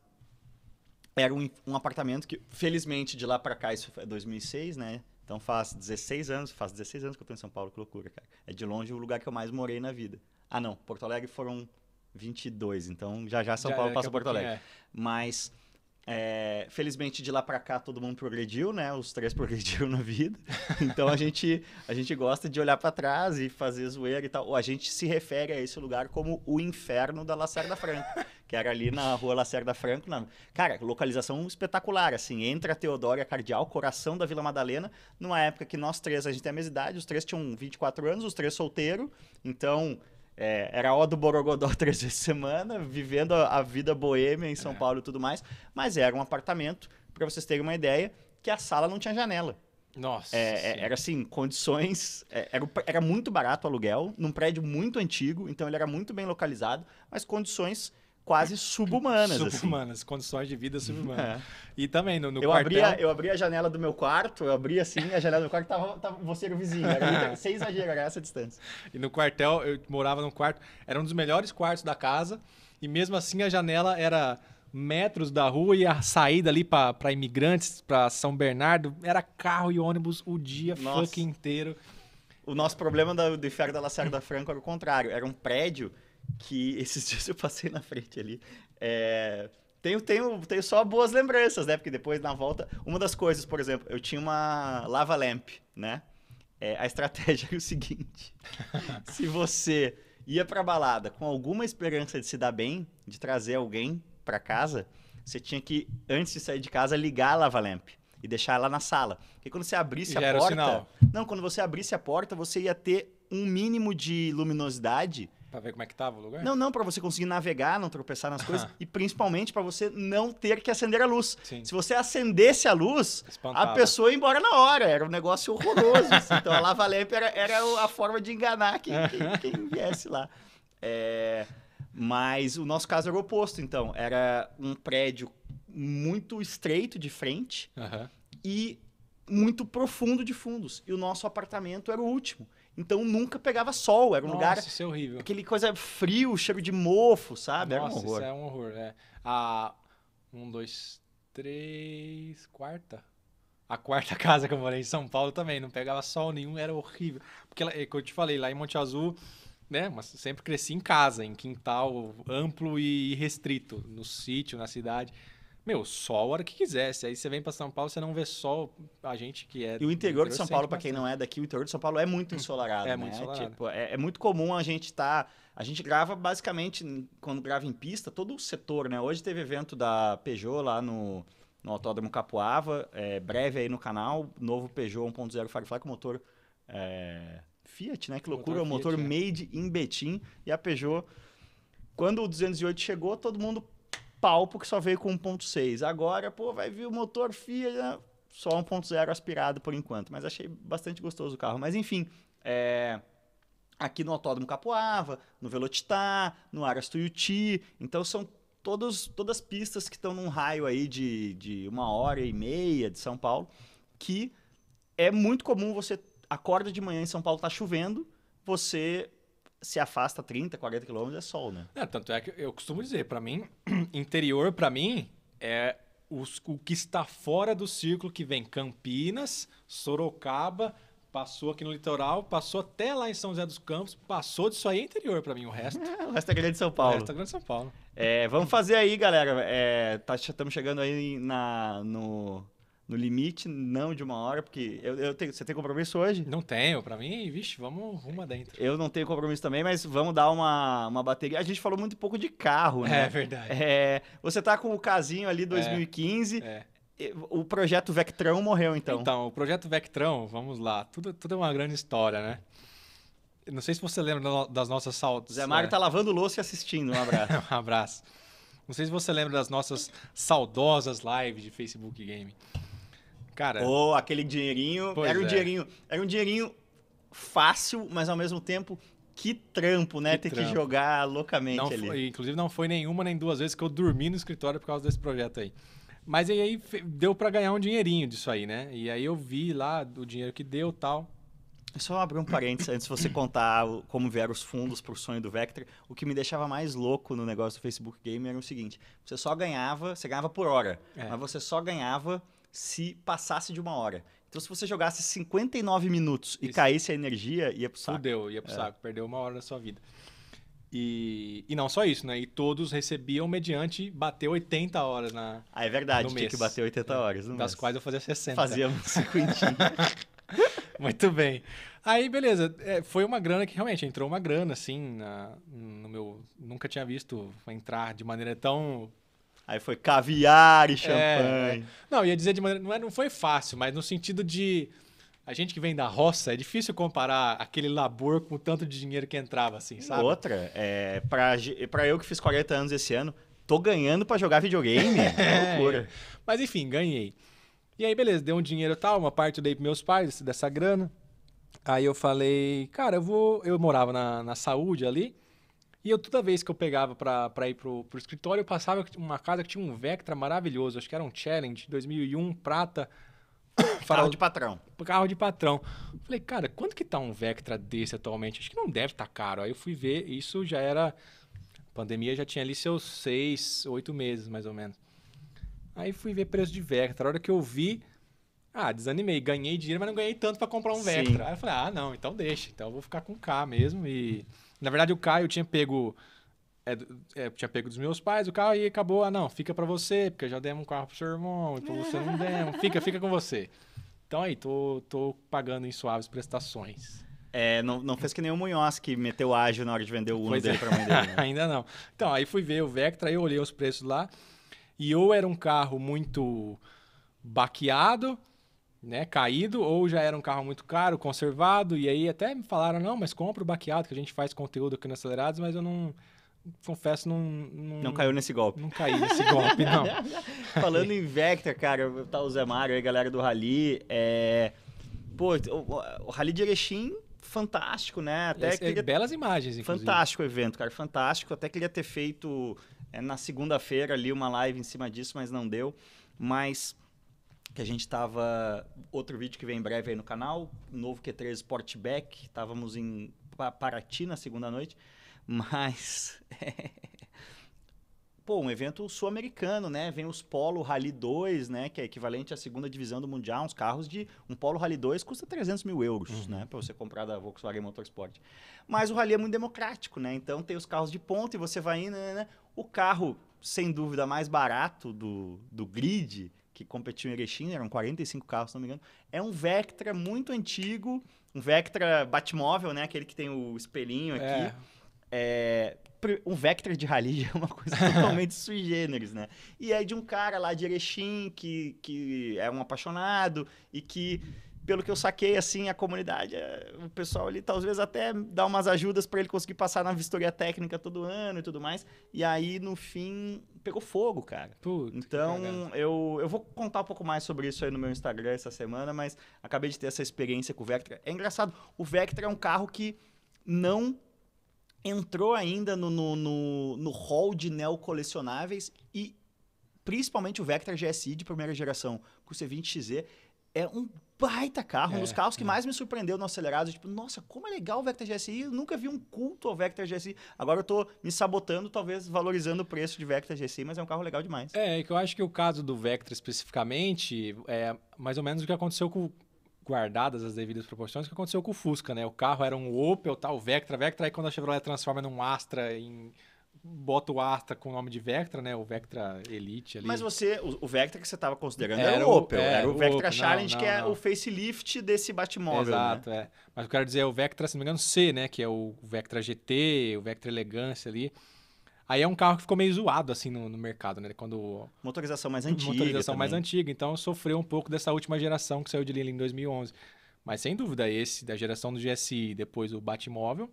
era um, um apartamento que, felizmente, de lá pra cá, isso é 2006, né? Então faz 16 anos, faz 16 anos que eu tô em São Paulo, que loucura, cara. É de longe o lugar que eu mais morei na vida. Ah, não, Porto Alegre foram 22, então já já São Já- Paulo passa Porto Alegre. é. Mas, é, felizmente, de lá pra cá todo mundo progrediu, né? Os três progrediram na vida. Então a gente, a gente gosta de olhar pra trás e fazer zoeira e tal. Ou a gente se refere a esse lugar como o inferno da Lacerda Franco, que era ali na rua Lacerda Franco. Na... Cara, localização espetacular, assim, entre a Teodoro e a Cardeal, coração da Vila Madalena, numa época que nós três, a gente tem a mesma idade, os três tinham 24 anos, os três solteiros, então... é, era ó do Borogodó três vezes por semana, vivendo a, a vida boêmia em São É. Paulo e tudo mais, mas era um apartamento, para vocês terem uma ideia, que a sala não tinha janela. Nossa. É, é, era assim, condições. é, era, era muito barato o aluguel, num prédio muito antigo, então ele era muito bem localizado, mas condições quase subhumanas. assim. Subhumanas, condições de vida subhumanas. É. E também no, no Eu, quartel... abria, eu abria a janela do meu quarto, eu abria assim, a janela do meu quarto tava, tava você era o vizinho. Era, sem exagero, era essa distância. E no quartel, eu morava num quarto, era um dos melhores quartos da casa, e mesmo assim a janela era metros da rua e a saída ali para imigrantes, para São Bernardo, era carro e ônibus o dia Nossa. inteiro. O nosso problema da, do inferno da Lacerda Franco era o contrário. Era um prédio que esses dias eu passei na frente ali. É, tenho, tenho, tenho só boas lembranças, né? Porque depois na volta. Uma das coisas, por exemplo, eu tinha uma lava lamp, né? É, a estratégia era o seguinte: se você ia pra balada com alguma esperança de se dar bem, de trazer alguém pra casa, você tinha que, antes de sair de casa, ligar a lava lamp e deixar ela na sala. Porque quando você abrisse Já a era o porta. sinal. Não, quando você abrisse a porta, você ia ter um mínimo de luminosidade. Pra ver como é que tava o lugar? Não, não, para você conseguir navegar, não tropeçar nas coisas e principalmente para você não ter que acender a luz. Sim. Se você acendesse a luz, Espantava. a pessoa ia embora na hora. Era um negócio horroroso. assim. Então a lava lamp era, era a forma de enganar quem, quem, quem viesse lá. É, mas o nosso caso era o oposto, então. Era um prédio muito estreito de frente Aham. e muito profundo de fundos. E o nosso apartamento era o último. Então nunca pegava sol, era um Nossa, lugar isso é horrível. aquele coisa frio, cheiro de mofo, sabe? era um Nossa, horror. isso é um horror. É. A um, dois, três, quarta. A quarta casa que eu morei em São Paulo também, não pegava sol nenhum, era horrível. Porque, lá- é que eu te falei, lá em Monte Azul, né, mas sempre cresci em casa, em quintal amplo e restrito, no sítio, na cidade. Meu, sol a hora que quisesse. Aí você vem pra São Paulo, você não vê sol, a gente que é. E o interior de São Paulo, para quem não é daqui, o interior de São Paulo é muito ensolarado, É né? muito ensolarado. Tipo, é, é muito comum a gente estar... a gente grava basicamente, quando grava em pista, todo o setor, né? Hoje teve evento da Peugeot lá no, no Autódromo Capuava, é, breve aí no canal, novo Peugeot 1.0 Firefly com motor é, Fiat, né? Que Motor loucura, o motor Fiat, é. made in Betim. E a Peugeot, quando o 208 chegou, todo mundo pau porque só veio com 1.6. Agora, pô, vai vir o motor Fiat, né? só 1.0 aspirado por enquanto. Mas achei bastante gostoso o carro. Mas enfim, é, aqui no Autódromo Capoava, no Velocitar, no Aras Tuiuti. Então são todos, todas pistas que estão num raio aí de, de uma hora e meia de São Paulo, que é muito comum você acorda de manhã em São Paulo, tá chovendo, você se afasta 30, 40 quilômetros, é sol, né? É, tanto é que eu costumo dizer, pra mim, interior pra mim é os- o que está fora do círculo que vem Campinas, Sorocaba, Passou aqui no litoral, passou até lá em São José dos Campos, passou disso aí é interior para mim, o resto. É, o resto é grande São O Paulo. resto é grande São Paulo. É, vamos fazer aí, galera. É, tá, estamos chegando aí na, no, no limite, não de uma hora, porque eu, eu tenho, você tem compromisso hoje? Não tenho, para mim, vixe, vamos rumo adentro. Eu não tenho compromisso também, mas vamos dar uma, uma bateria. A gente falou muito pouco de carro, né? É verdade. É, você tá com o casinho ali 2015. É. e- O projeto Vectrão morreu, então. Então, o projeto Vectrão, vamos lá, tudo, tudo é uma grande história, né? Não sei se você lembra da- das nossas saltos. Zé Mário é, tá lavando louça e assistindo. Um abraço. um abraço. Não sei se você lembra das nossas saudosas lives de Facebook Game. Cara, Ou aquele dinheirinho. Pois Era um é. dinheirinho. Era um dinheirinho fácil, mas ao mesmo tempo. Que trampo, né? Que Ter que trampo. jogar loucamente não ali. foi, inclusive não foi nenhuma nem duas vezes que eu dormi no escritório por causa desse projeto aí. Mas aí, deu pra ganhar um dinheirinho disso aí, né? E aí eu vi lá o dinheiro que deu tal. Só abrir um parênteses antes de você contar o- como vieram os fundos pro sonho do Vector. O que me deixava mais louco no negócio do Facebook Game era o seguinte: você só ganhava, você ganhava por hora, É. mas você só ganhava se passasse de uma hora. Então, se você jogasse 59 minutos e Isso. caísse a energia, ia pro saco. Fudeu, ia pro saco, perdeu uma hora da sua vida. E, e não só isso, né? E todos recebiam mediante bater 80 horas na. Ah, é verdade, No tinha mês. que bater 80 horas. No das mês. quais eu fazia 60. Fazíamos cinquentinho. Muito bem. Aí, beleza. É, foi uma grana que realmente entrou uma grana, assim, na- no meu. Nunca tinha visto entrar de maneira tão. Aí foi caviar e É, champanhe. Não, ia dizer de maneira. Não, é- não foi fácil, mas no sentido de. A gente que vem da roça, é difícil comparar aquele labor com o tanto de dinheiro que entrava, assim, sabe? Outra, é, pra, pra eu que fiz 40 anos esse ano, tô ganhando pra jogar videogame. É loucura. Mas enfim, ganhei. E aí, beleza, deu um dinheiro e tal, uma parte eu dei pros meus pais dessa grana. Aí eu falei, cara, eu vou. Eu morava na, na saúde ali. E eu, toda vez que eu pegava pra, pra ir pro, pro escritório, eu passava uma casa que tinha um Vectra maravilhoso. Acho que era um Challenge 2001, prata. Farol de patrão. carro de patrão. Falei, cara, quanto que tá um Vectra desse atualmente? Acho que não deve estar caro. Aí eu fui ver, isso já era. A pandemia já tinha ali seus seis, oito meses, mais ou menos. Aí fui ver preço de Vectra. A hora que eu vi, ah, desanimei. Ganhei dinheiro, mas não ganhei tanto para comprar um Sim. Vectra. Aí eu falei, ah, não, então deixa. Então eu vou ficar com K mesmo. E na verdade o eu tinha pego. É, é, eu tinha pego dos meus pais o carro e acabou, ah, não, fica para você, porque já demos um carro pro seu irmão, e pra você não demos. Fica, fica com você. Então aí, tô, tô pagando em suaves prestações. É, não, não fez que nem o Munhoz que meteu ágil na hora de vender o Uno Pois dele é. pra mãe dele. né? Ainda não. Então, aí fui ver o Vectra, aí eu olhei os preços lá. E ou era um carro muito baqueado, né, caído, ou já era um carro muito caro, conservado. E aí até me falaram, não, mas compra o baqueado, que a gente faz conteúdo aqui no Acelerados, mas eu não, confesso, não... Não, Não caiu nesse golpe. Não caí nesse golpe, não. Falando em Vector, cara, tá o Zé Mário aí, galera do Rally. É... Pô, o, o Rally de Erechim, fantástico, né? Até é, queria... belas imagens, inclusive. Fantástico o evento, cara, fantástico. Até queria ter feito é, na segunda-feira ali uma live em cima disso, mas não deu. Mas que a gente tava. Outro vídeo que vem em breve aí no canal, novo Q3 Sportback. Estávamos em Pa- Paraty na segunda noite. Mas. Pô, um evento sul-americano, né? Vem os Polo Rally 2, né? Que é equivalente à segunda divisão do Mundial. Uns carros de... Um Polo Rally 2 custa 300 mil euros, né? Pra você comprar da Volkswagen Motorsport. Mas o Rally é muito democrático, né? Então tem os carros de ponta e você vai indo, né? né? O carro, sem dúvida, mais barato do, do grid, que competiu em Erechim, eram 45 carros, se não me engano, é um Vectra muito antigo, um Vectra Batmóvel, né? Aquele que tem o espelhinho aqui. É, É, um Vector de rally é uma coisa totalmente sui generis, né? E é de um cara lá de Erechim que, que é um apaixonado e que, pelo que eu saquei, assim, a comunidade, é, o pessoal ali talvez até dá umas ajudas para ele conseguir passar na vistoria técnica todo ano e tudo mais. E aí, no fim, pegou fogo, cara. Puta, Então, eu, eu vou contar um pouco mais sobre isso aí no meu Instagram essa semana, mas acabei de ter essa experiência com o Vectra. É engraçado, o Vectra é um carro que não entrou ainda no, no, no, no hall de neocolecionáveis e principalmente o Vectra GSI de primeira geração com o C20XZ é um baita carro, um É, dos carros que é. mais me surpreendeu no acelerado. Tipo, nossa, como é legal o Vectra GSI. Eu nunca vi um culto ao Vectra GSI. Agora eu tô me sabotando, talvez valorizando o preço de Vectra GSI, mas é um carro legal demais. É, é que eu acho que o caso do Vectra especificamente é mais ou menos o que aconteceu com, guardadas as devidas proporções, que aconteceu com o Fusca, né? O carro era um Opel, tal, o Vectra, Vectra, aí quando a Chevrolet transforma num Astra em bota o Astra com o nome de Vectra, né? O Vectra Elite ali. Mas você, o, o Vectra que você estava considerando Era era, o- Opel, é, era o o Vectra Opel. Challenge, Não, que é não, não. o facelift desse Batmóvel, Exato, né? é. Mas eu quero dizer, o Vectra, se não me engano, C, né? Que é o Vectra GT, o Vectra Elegância ali. Aí é um carro que ficou meio zoado, assim, no, no mercado, né? Quando Motorização mais antiga motorização mais também. antiga. Então sofreu um pouco dessa última geração que saiu de linha em 2011. Mas sem dúvida, esse da geração do GSI, depois o Batmóvel,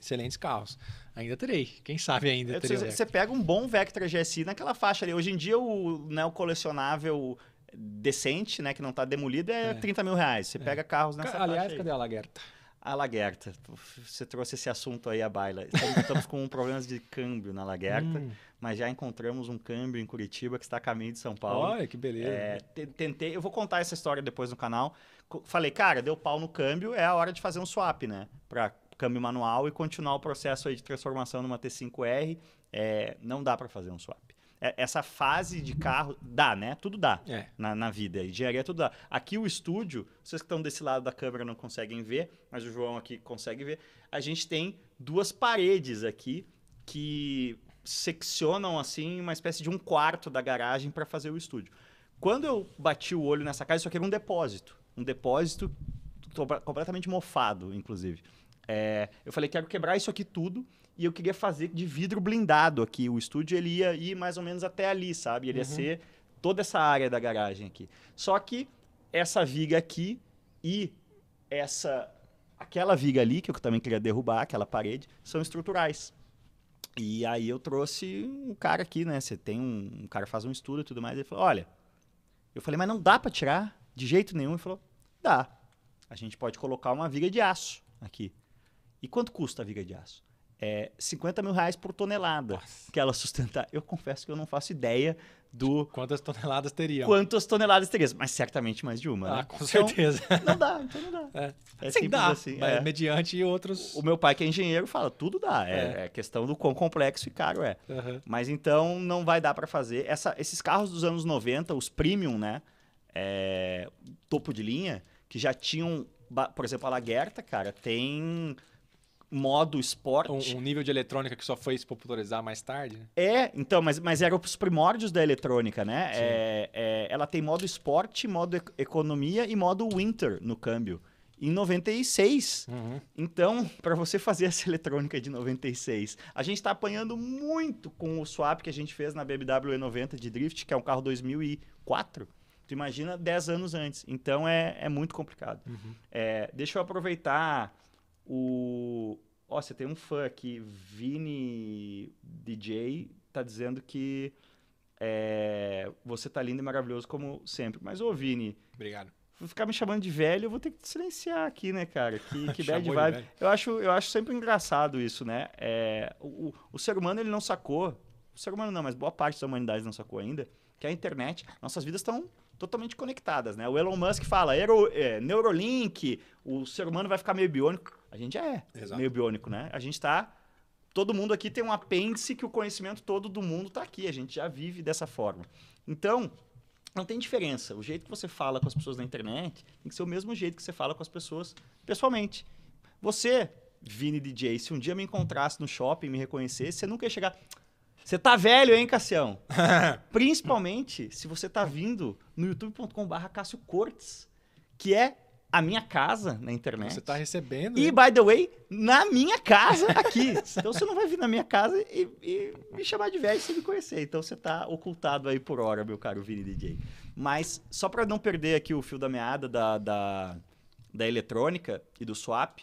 excelentes carros. Ainda terei. Quem sabe ainda Eu- terei. Você, pega um bom Vectra GSI naquela faixa ali. Hoje em dia, o, né, o colecionável decente, né, que não está demolido, é, É. 30 mil reais. Você pega carros nessa Aliás, faixa aí. cadê a Laguerta? A Laguerta. Você trouxe esse assunto aí à baila. Estamos, estamos com problemas de câmbio na Laguerta, Hum, mas já encontramos um câmbio em Curitiba que está a caminho de São Paulo. olha que beleza. É, te- tentei, eu vou contar essa história depois no canal. Falei, cara, deu pau no câmbio, é a hora de fazer um swap, né? Para câmbio manual e continuar o processo de transformação numa T5R. É, não dá para fazer um swap. É, essa fase de carro dá, né? Tudo dá É. na, na vida. Engenharia tudo dá. Aqui o estúdio, vocês que estão desse lado da câmera não conseguem ver, mas o João aqui consegue ver. A gente tem duas paredes aqui que seccionam assim uma espécie de um quarto da garagem para fazer o estúdio. Quando eu bati o olho nessa casa, isso aqui era um depósito. Um depósito to- completamente mofado, inclusive. É, eu falei, quero quebrar isso aqui tudo e eu queria fazer de vidro blindado aqui. O estúdio ele ia ir mais ou menos até ali, sabe? Ele ia Uhum. ser toda essa área da garagem aqui. Só que essa viga aqui e essa aquela viga ali que eu também queria derrubar, aquela parede, são estruturais. E aí eu trouxe um cara aqui, né? Você tem um, um cara que faz um estudo e tudo mais. Ele falou: olha, eu falei, mas não dá para tirar de jeito nenhum. Ele falou: dá. A gente pode colocar uma viga de aço aqui. E quanto custa a viga de aço? É 50 mil reais por tonelada Nossa. que ela sustentar. Eu confesso que eu não faço ideia do Quantas toneladas teriam? quantas toneladas teria, mas certamente mais de uma, Ah, né? com Então, certeza. não dá, então não dá. É. É Sim, dá. assim, mas é. Mediante outros. O meu pai, que é engenheiro, fala, tudo dá. É, é questão do quão complexo e caro é. Aham. Mas então não vai dar para fazer. Essa- esses carros dos anos 90, os premium, né? É, topo de linha, que já tinham, por exemplo, a Laguerta, cara, tem modo esporte. Um, um nível de eletrônica que só foi se popularizar mais tarde. né? É, então, mas, mas eram os primórdios da eletrônica, né? É, é, ela tem modo esporte, modo ec- economia e modo winter no câmbio. Em 96. Então, para você fazer essa eletrônica de 96, a gente está apanhando muito com o swap que a gente fez na BMW E90 de Drift, que é um carro 2004. Tu imagina 10 anos antes. Então, é, é muito complicado. Uhum. É, deixa eu aproveitar o. Ó, você tem um fã aqui, Vini DJ, tá dizendo que é, você tá lindo e maravilhoso como sempre. Mas, ô Vini, Obrigado. vou ficar me chamando de velho, eu vou ter que te silenciar aqui, né, cara? Que, que bad vibe. Eu acho, eu acho sempre engraçado isso, né? É, o, o- ser humano, ele não sacou, o ser humano não, mas boa parte da humanidade não sacou ainda, que a internet, nossas vidas estão totalmente conectadas, né? O Elon Musk fala, é, Neurolink, o ser humano vai ficar meio biônico. A gente já é Exato. meio biônico, né? A gente tá... Todo mundo aqui tem um apêndice que o conhecimento todo do mundo tá aqui. A gente já vive dessa forma. Então, não tem diferença. O jeito que você fala com as pessoas na internet tem que ser o mesmo jeito que você fala com as pessoas pessoalmente. Você, Vini DJ, se um dia me encontrasse no shopping e me reconhecesse, você nunca ia chegar. Você tá velho, hein, Cassião? Principalmente se você tá vindo no youtube.com/barra Cássio Cortes, que é a minha casa na internet. Você tá recebendo. E, né? by the way, na minha casa aqui. Então você não vai vir na minha casa e, e me chamar de velho sem me conhecer. Então você tá ocultado aí por hora, meu caro Vini DJ. Mas, só para não perder aqui o fio da meada da, da, da eletrônica e do swap,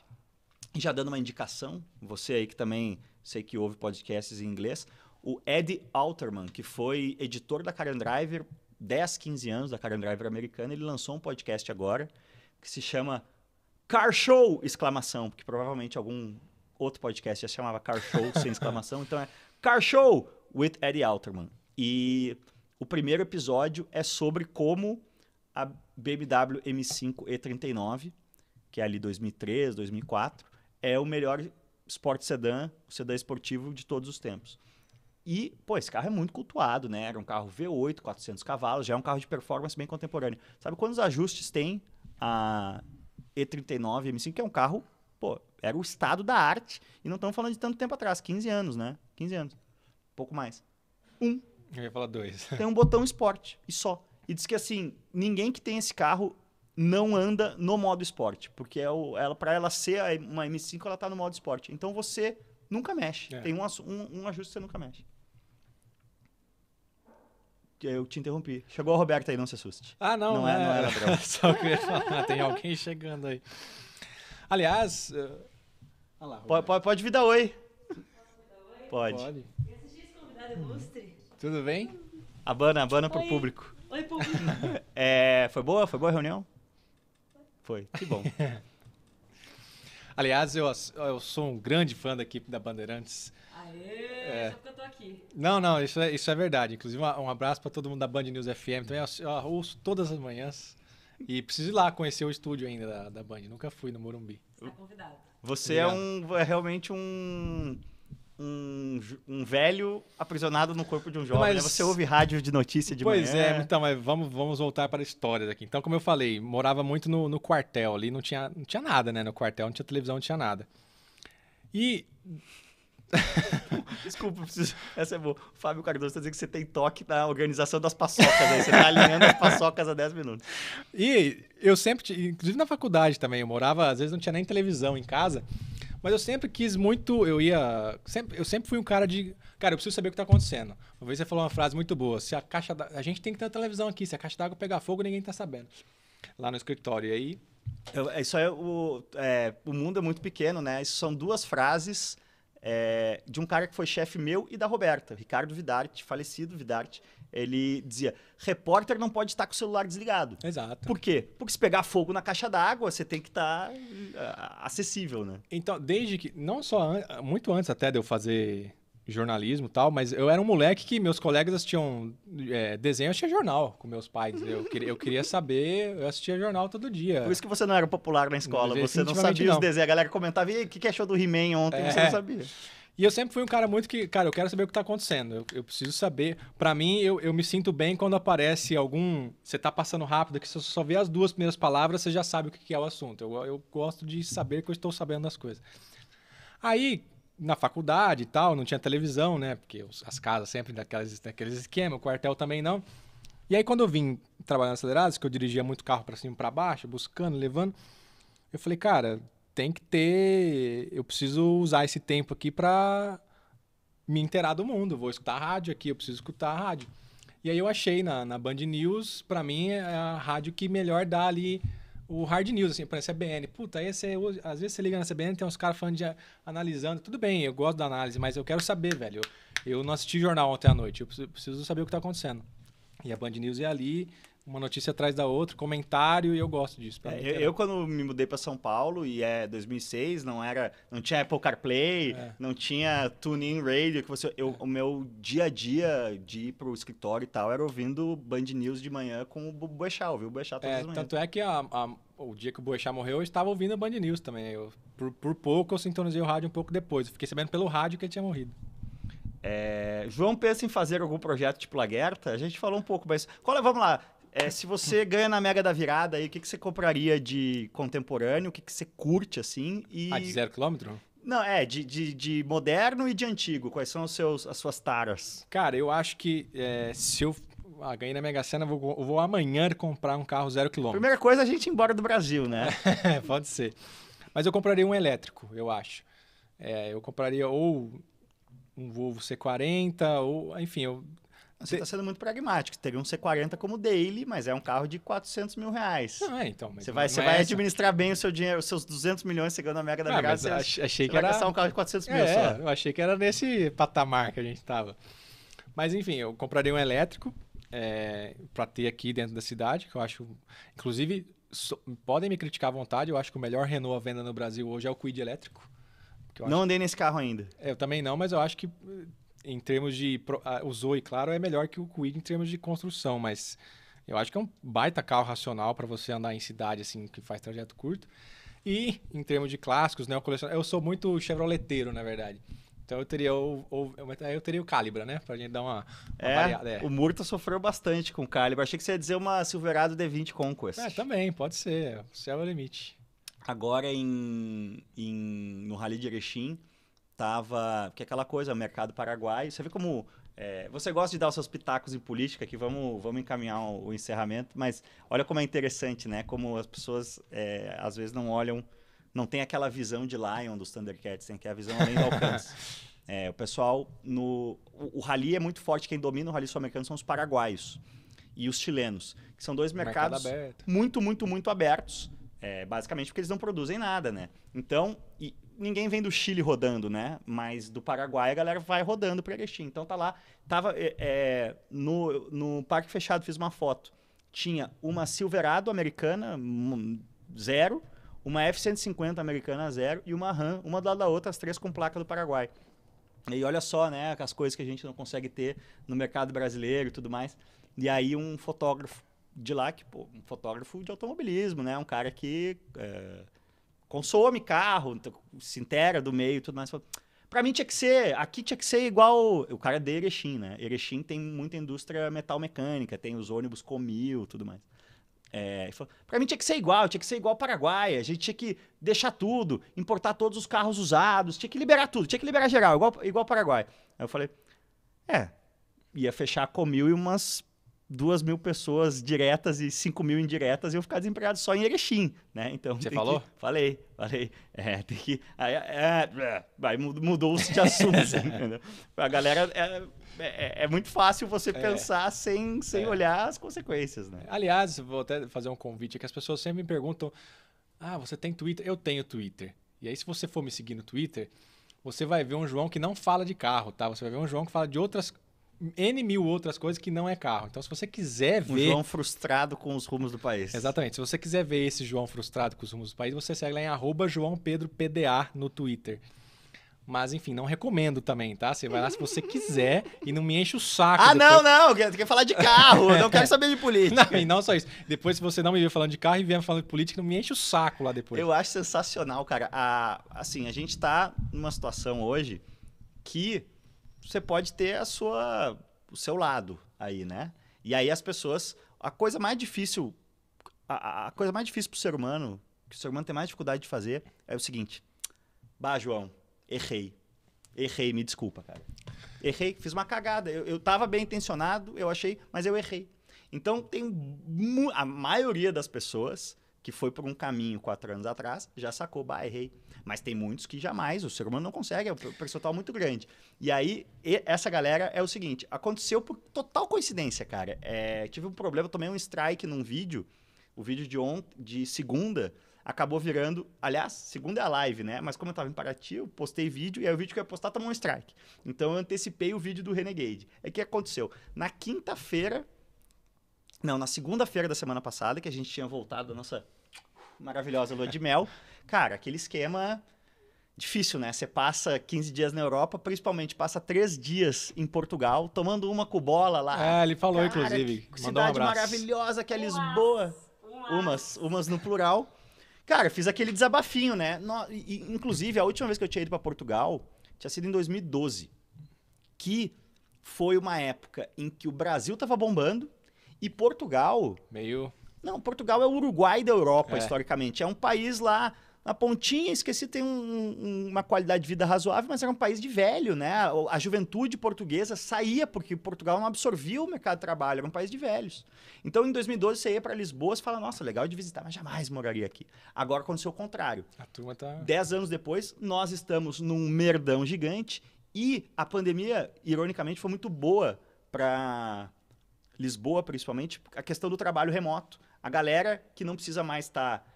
e já dando uma indicação, você aí que também sei que ouve podcasts em inglês, o Ed Alterman, que foi editor da Karen Driver 10, 15 anos da Karen Driver americana, ele lançou um podcast agora que se chama Car Show! Exclamação, porque provavelmente algum outro podcast já se chamava Car Show sem exclamação, então é Car Show with Eddie Alterman. E o primeiro episódio é sobre como a BMW M5 E39, que é ali 2003, 2004, é o melhor Sport Sedan, o sedã esportivo de todos os tempos. E, pô, esse carro é muito cultuado, né? Era um carro V8, 400 cavalos, já é um carro de performance bem contemporâneo. Sabe quantos ajustes tem a E39 M5, que é um carro, pô, era o estado da arte. E não estamos falando de tanto tempo atrás, 15 anos, né? 15 anos. Pouco mais. Um. Eu ia falar dois. Tem um botão esporte e só. E diz que assim, ninguém que tem esse carro não anda no modo esporte, porque é o, ela para ela ser uma M5 ela tá no modo esporte. Então você nunca mexe. É. Tem um, um, um ajuste que você nunca mexe. Eu te interrompi. Chegou o Roberto aí, não se assuste. Ah, não, Não é- não é ladrão. Só queria falar, tem alguém chegando aí. Aliás. Olha lá, Pode, pode, pode vir dar oi. Pode. Pode. E assistir esse convidado ilustre. Tudo bem? Abana, abana pro público. Oi, público. É, foi boa? Foi boa a reunião? Foi. Que bom. Aliás, eu, eu sou um grande fã da equipe da Bandeirantes. Aê, É. só porque eu tô aqui. Não, não, isso é, isso é verdade. Inclusive, um, abraço para todo mundo da Band News FM. Também eu, eu ouço todas as manhãs. E preciso ir lá conhecer o estúdio ainda da, da Band. Nunca fui no Morumbi. Você tá convidado. Você é, um, é realmente um, um, um velho aprisionado no corpo de um jovem. Mas- né? Você ouve rádio de notícia de pois manhã. é, então, mas vamos, vamos voltar para a história daqui. Então, como eu falei, morava muito no, no quartel ali, não tinha, não tinha nada, né? No quartel, não tinha televisão, não tinha nada. E Desculpa, preciso... essa é boa. O Fábio Cardoso está dizendo que você tem toque na organização das paçocas. Aí. Você tá alinhando as paçocas há 10 minutos. E eu sempre, inclusive na faculdade também, eu morava, às vezes não tinha nem televisão em casa, mas eu sempre quis muito, eu ia, sempre, eu sempre fui um cara de, cara, eu preciso saber o que tá acontecendo. Uma vez você falou uma frase muito boa, se a caixa, da, a gente tem que ter televisão aqui, se a caixa d'água pegar fogo, ninguém tá sabendo. Lá no escritório, e aí, Eu- Isso é o, é, o mundo é muito pequeno, né? Isso são duas frases é, de um cara que foi chefe meu e da Roberta, Ricardo Vidarte, falecido Vidarte. Ele dizia: repórter não pode estar com o celular desligado. exato. Por quê? Porque se pegar fogo na caixa d'água, você tem que estar ah, acessível, né? Então, desde que, não só, an- muito antes até de eu fazer jornalismo e tal, mas eu era um moleque que meus colegas assistiam é, desenho, eu assistia jornal com meus pais. Eu queria, eu queria saber, eu assistia jornal todo dia. Por isso que você não era popular na escola, você não sabia os não. desenhos. A galera comentava, e o que que achou do He-Man ontem? Você É. não sabia. E eu sempre fui um cara muito que, cara, eu quero saber o que tá acontecendo. Eu, eu preciso saber. Pra mim, eu, eu me sinto bem quando aparece algum. Você tá passando rápido, que se você só vê as duas primeiras palavras, você já sabe o que que é o assunto. Eu, eu gosto de saber que eu estou sabendo das coisas. Aí, na faculdade e tal, não tinha televisão, né? Porque as casas sempre daquelas, daqueles esquemas, o quartel também não. E aí, quando eu vim trabalhar na Acelerados, que eu dirigia muito carro pra cima e pra baixo, buscando, levando, eu falei, cara, tem que ter. Eu preciso usar esse tempo aqui pra me inteirar do mundo. Vou escutar a rádio aqui, eu preciso escutar a rádio. E aí eu achei na, na Band News, pra mim, é a rádio que melhor dá ali o hard news, assim, parece a CBN. Puta, aí você, às vezes você liga na CBN, tem uns caras falando de analisando. Tudo bem, eu gosto da análise, mas eu quero saber, velho. Eu, eu não assisti jornal ontem à noite, eu preciso, preciso saber o que tá acontecendo. E a Band News é ali, uma notícia atrás da outra, comentário, e eu gosto disso. É, eu, eu, quando me mudei para São Paulo, e é 2006, não era, não tinha Apple CarPlay, É. não tinha TuneIn Radio, que você, eu, o meu dia a dia de ir pro escritório e tal era ouvindo Band News de manhã com o Boechat, viu? O Boechat todas É, as manhãs. tanto é que a- a- o dia que o Boechat morreu, eu estava ouvindo a Band News também. Eu, por, por pouco eu sintonizei o rádio um pouco depois. Eu fiquei sabendo pelo rádio que ele tinha morrido. É, João pensa em fazer algum projeto tipo Laguerta? A gente falou um pouco, mas qual é, vamos lá. É, se você ganha na Mega da Virada, aí, o que, que você compraria de contemporâneo? O que, que você curte, assim? E... Ah, de zero quilômetro? Não, é, de, de, de moderno e de antigo. Quais são os seus, as suas taras? Cara, eu acho que é, se eu ah, ganhei na Mega Sena, eu vou, vou amanhã comprar um carro zero quilômetro. Primeira coisa, a gente ir embora do Brasil, né? Pode ser. Mas eu compraria um elétrico, eu acho. É, eu compraria ou um Volvo C40, ou, enfim, eu Você está sendo muito pragmático. Teria um C40 como daily, mas é um carro de 400 mil reais. Não, é, então. Você não- vai, não você é vai essa. administrar bem o seu dinheiro, os seus 200 milhões ganhou na Mega da Ah, Virada. mas Você, ach- achei você que vai era. gastar um carro de 400 mil É, só. eu achei que era nesse patamar que a gente tava. Mas enfim, eu compraria um elétrico é, para ter aqui dentro da cidade, que eu acho. Inclusive, so- podem me criticar à vontade, eu acho que o melhor Renault à venda no Brasil hoje é o Kwid elétrico. eu acho- Não andei nesse carro ainda. É, eu também não, mas eu acho que eh, em termos de. ah, O Zoe, claro, é melhor que o Kwid em termos de construção, mas eu acho que é um baita carro racional para você andar em cidade, assim, que faz trajeto curto. E em termos de clássicos, né? Eu, coleciono... eu sou muito chevroleteiro, na verdade. Então eu teria o, o- eu teria o Calibra, né? Pra gente dar uma, uma É, variada. É. o Murta sofreu bastante com o Calibre. Achei que você ia dizer uma Silverado D20 Conquest. É, também, pode ser. O céu é o limite. Agora em, em- no Rally de Erechim, tava. Que é aquela coisa, mercado paraguaio. Você vê como. é, você gosta de dar os seus pitacos em política, aqui vamos, vamos encaminhar o, o encerramento, mas olha como é interessante, né? Como as pessoas é, às vezes não olham, não tem aquela visão de Lion dos Thundercats, tem que é a visão além do alcance. É, o pessoal no. O, o rally é muito forte, quem domina o rally sul-americano são os paraguaios e os chilenos, que são dois Mercado mercados aberto. muito, muito, muito abertos. é, basicamente porque eles não produzem nada, né? Então, e ninguém vem do Chile rodando, né? Mas do Paraguai a galera vai rodando para Erechim. Então tá lá. Tava é, é, no, no Parque Fechado, fiz uma foto. Tinha uma Silverado americana, hum, zero. Uma F-150 americana, zero. E uma RAM, uma do lado da outra, as três com placa do Paraguai. E olha só, né, as coisas que a gente não consegue ter no mercado brasileiro e tudo mais. E aí um fotógrafo de lá, que, pô, um fotógrafo de automobilismo, né, um cara que é, consome carro, se intera do meio e tudo mais. Pra mim tinha que ser, aqui tinha que ser igual, o cara de Erechim, né, Erechim tem muita indústria metal mecânica, tem os ônibus Comil tudo mais. É, pra mim tinha que ser igual, tinha que ser igual Paraguai, a gente tinha que deixar tudo, importar todos os carros usados, tinha que liberar tudo, tinha que liberar geral, igual, igual Paraguai. Aí eu falei, é, ia fechar com mil e umas duas mil pessoas diretas e cinco mil indiretas e eu ficar desempregado só em Erechim, né? Então, Você falou? Que, falei, falei. É, tem que... Aí, é, é, aí mudou-se de assunto, entendeu? A galera... É, é, é muito fácil você É. pensar sem, sem É. olhar as consequências, né? Aliás, vou até fazer um convite que as pessoas sempre me perguntam: Ah, você tem Twitter? Eu tenho Twitter. E aí, se você for me seguir no Twitter, você vai ver um João que não fala de carro, tá? Você vai ver um João que fala de outras. N mil outras coisas que não é carro. Então, se você quiser Um ver. João frustrado com os rumos do país. Exatamente. Se você quiser ver esse João frustrado com os rumos do país, você segue lá em arroba João Pedro PDA no Twitter. Mas, enfim, não recomendo também, tá? Você vai lá se você quiser e não me enche o saco. Ah, depois. não, não, quer, quer falar de carro, eu não quero saber de política. Não, e não só isso. Depois, se você não me ver falando de carro e vier falando de política, não me enche o saco lá depois. Eu acho sensacional, cara. A, assim, a gente tá numa situação hoje que você pode ter a sua, o seu lado aí, né? E aí as pessoas, a coisa mais difícil, a- a, coisa mais difícil pro ser humano, que o ser humano tem mais dificuldade de fazer, é o seguinte: Bah, João, errei. Errei, me desculpa, cara. Errei, fiz uma cagada. Eu, eu tava bem intencionado, eu achei, mas eu errei. Então, tem a maioria das pessoas que foi por um caminho quatro anos atrás já sacou, bah, errei. Mas tem muitos que jamais, o ser humano não consegue, é um percentual muito grande. E aí, essa galera é o seguinte: aconteceu por total coincidência, cara. É, tive um problema, tomei um strike num vídeo, o vídeo de de segunda, acabou virando. Aliás, segunda é a live, né? Mas como eu tava em Paraty, eu postei vídeo e aí o vídeo que eu ia postar tomou um strike. Então eu antecipei o vídeo do Renegade. É que aconteceu. Na quinta-feira. Não, na segunda-feira da semana passada, que a gente tinha voltado da nossa maravilhosa lua de mel. Cara, aquele esquema difícil, né? Você passa 15 dias na Europa, principalmente passa três dias em Portugal, tomando uma com bola lá. É, ele falou, Cara, inclusive. que Mandou um cidade abraço. maravilhosa que é Lisboa. Umas. Umas, umas no plural. Cara, fiz aquele desabafinho, né? No- e, inclusive, a última vez que eu tinha ido para Portugal tinha sido em 2012. Que foi uma época em que o Brasil tava bombando e Portugal. Meio. Não, Portugal é o Uruguai da Europa, É. historicamente. É um país lá na pontinha, esqueci, tem um- um- uma qualidade de vida razoável, mas era um país de velho, né? A juventude portuguesa saía porque Portugal não absorvia o mercado de trabalho, era um país de velhos. Então, em 2012, você ia para Lisboa e fala, nossa, legal de visitar, mas jamais moraria aqui. Agora aconteceu o contrário. A turma tá. Dez anos depois, nós estamos num merdão gigante e a pandemia, ironicamente, foi muito boa para Lisboa, principalmente, a questão do trabalho remoto. A galera que não precisa mais estar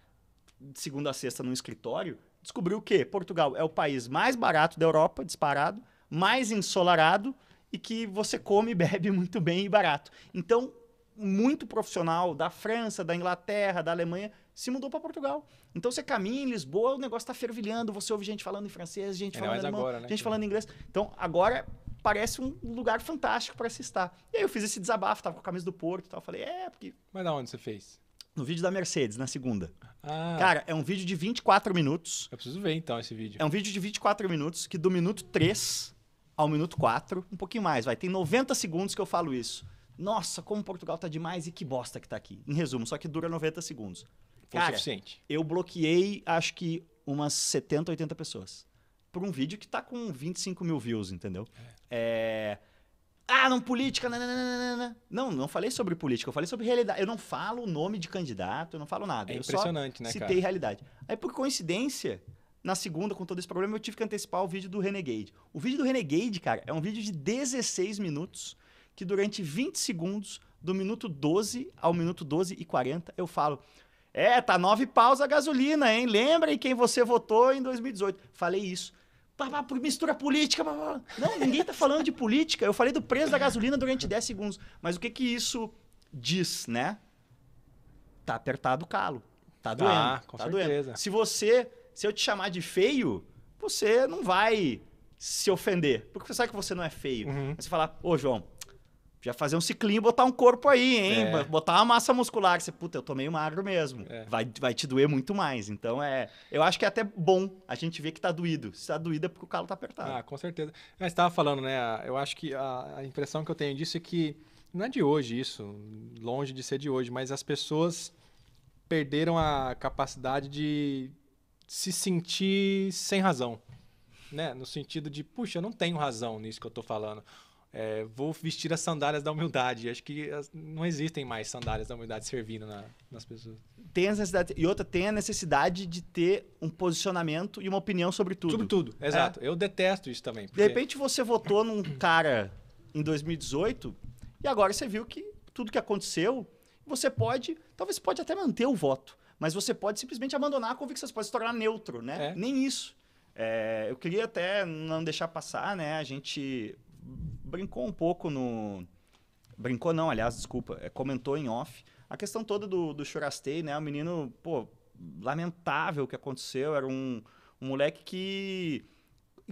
de segunda a sexta num escritório descobriu que Portugal é o país mais barato da Europa, disparado, mais ensolarado e que você come e bebe muito bem e barato. Então, muito profissional da França, da Inglaterra, da Alemanha se mudou para Portugal. Então você caminha em Lisboa, o negócio está fervilhando, você ouve gente falando em francês, gente Ainda falando alemão, agora, né, gente falando inglês. Então agora parece um lugar fantástico para se estar. E aí eu fiz esse desabafo, tava com a camisa do Porto e tal, falei, é, porque Mas da onde você fez? No vídeo da Mercedes, na segunda. Ah, Cara, é um vídeo de 24 minutos. eu preciso ver então esse vídeo. É um vídeo de 24 minutos que do minuto 3 ao minuto 4, um pouquinho mais, vai. Tem 90 segundos que eu falo isso. Nossa, como Portugal tá demais e que bosta que tá aqui. Em resumo, só que dura 90 segundos. Foi o Cara, suficiente. eu bloqueei, acho que umas 70, 80 pessoas. Por um vídeo que tá com 25 mil views, entendeu? É... Ah, não, política. nananana. Não, não falei sobre política, eu falei sobre realidade. Eu não falo o nome de candidato, eu não falo nada. É eu só impressionante, né, citei cara? realidade. Aí, por coincidência, na segunda, com todo esse problema, eu tive que antecipar o vídeo do Renegade. O vídeo do Renegade, cara, é um vídeo de 16 minutos, que durante 20 segundos, do minuto 12 ao minuto 12 e 40, eu falo. É, tá nove paus a gasolina, hein? Lembrem quem você votou em 2018. Falei isso. Pá, pá, por mistura política. pá, pá. Não, ninguém tá falando de política. Eu falei do preço da gasolina durante 10 segundos. Mas o que que isso diz, né? Tá apertado o calo. Tá doendo. Tá, com tá certeza. doendo. Se você, se eu te chamar de feio, você não vai se ofender. Porque você sabe que você não é feio. Uhum. Mas você falar, ô João, já fazer um ciclinho e botar um corpo aí, hein? É. Botar uma massa muscular. Você, puta, eu tô meio magro mesmo. É. Vai, vai te doer muito mais. Então, é. Eu acho que é até bom a gente ver que tá doído. Se tá doído é porque o calo tá apertado. Ah, com certeza. Mas estava falando, né? Eu acho que a, a impressão que eu tenho disso é que não é de hoje isso, longe de ser de hoje, mas as pessoas perderam a capacidade de se sentir sem razão, né? No sentido de, puxa, eu não tenho razão nisso que eu tô falando. É, vou vestir as sandálias da humildade. Acho que não existem mais sandálias da humildade servindo na- nas pessoas. Tem a necessidade. E outra, tem a necessidade de ter um posicionamento e uma opinião sobre tudo. Sobre tudo, exato. Eu detesto isso também. De porque- repente você votou num cara em 2018 e agora você viu que tudo que aconteceu, você pode, talvez pode até manter o voto, mas você pode simplesmente abandonar a convicção, você pode se tornar neutro, né? É. Nem isso. É, eu queria até não deixar passar, né? A gente brincou um pouco no... Brincou não, aliás, desculpa, é, comentou em off. A questão toda do, do Churastei, né? O menino, pô, lamentável o que aconteceu. Era um, um moleque que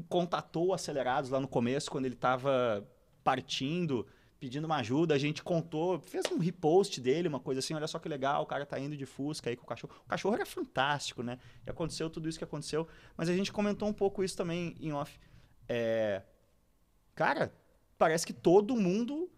contatou Acelerados lá no começo, quando ele estava partindo, pedindo uma ajuda. A gente contou, fez um repost dele, uma coisa assim, olha só que legal, o cara tá indo de Fusca aí com o cachorro. O cachorro era fantástico, né? E aconteceu tudo isso que aconteceu. Mas a gente comentou um pouco isso também em off. É... Cara, parece que todo mundo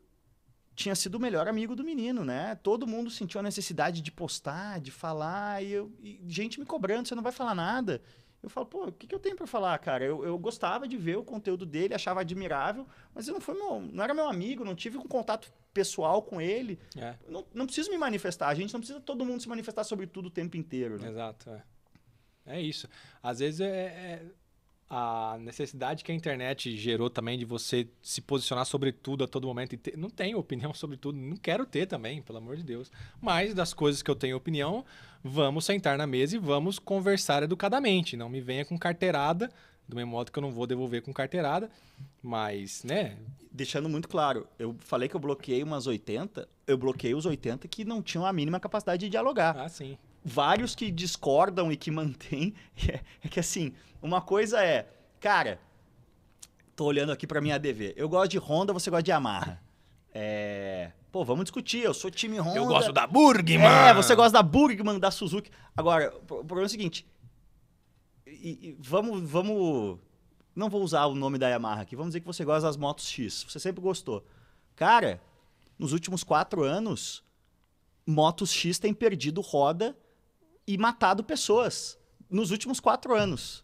tinha sido o melhor amigo do menino, né? Todo mundo sentiu a necessidade de postar, de falar, e, eu, e gente me cobrando, você não vai falar nada. Eu falo, pô, o que, que eu tenho pra falar, cara? Eu, eu gostava de ver o conteúdo dele, achava admirável, mas eu não, foi meu, não era meu amigo, não tive um contato pessoal com ele. É, Não, não preciso me manifestar, a gente não precisa todo mundo se manifestar sobre tudo o tempo inteiro, né? Exato, é. É isso. Às vezes é, é a necessidade que a internet gerou também de você se posicionar sobre tudo a todo momento. E ter- não tenho opinião sobre tudo, não quero ter também, pelo amor de Deus. Mas das coisas que eu tenho opinião, vamos sentar na mesa e vamos conversar educadamente. Não me venha com carteirada, do mesmo modo que eu não vou devolver com carteirada. Mas, né? Deixando muito claro, eu falei que eu bloqueei umas 80, eu bloqueei os 80 que não tinham a mínima capacidade de dialogar. Ah, sim. Vários que discordam e que mantêm. É, é que assim, uma coisa é, cara, tô olhando aqui pra minha ADV. Eu gosto de Honda, você gosta de Yamaha. É, pô, vamos discutir. Eu sou time Honda. da Burgman! É, você gosta da Burgman, da Suzuki. Agora, o problema é o seguinte. e- e vamos, vamos. Não vou usar o nome da Yamaha aqui. Vamos dizer que você gosta das motos X. Você sempre gostou. Cara, nos últimos quatro anos, motos X tem perdido roda e matado pessoas. Nos últimos quatro anos.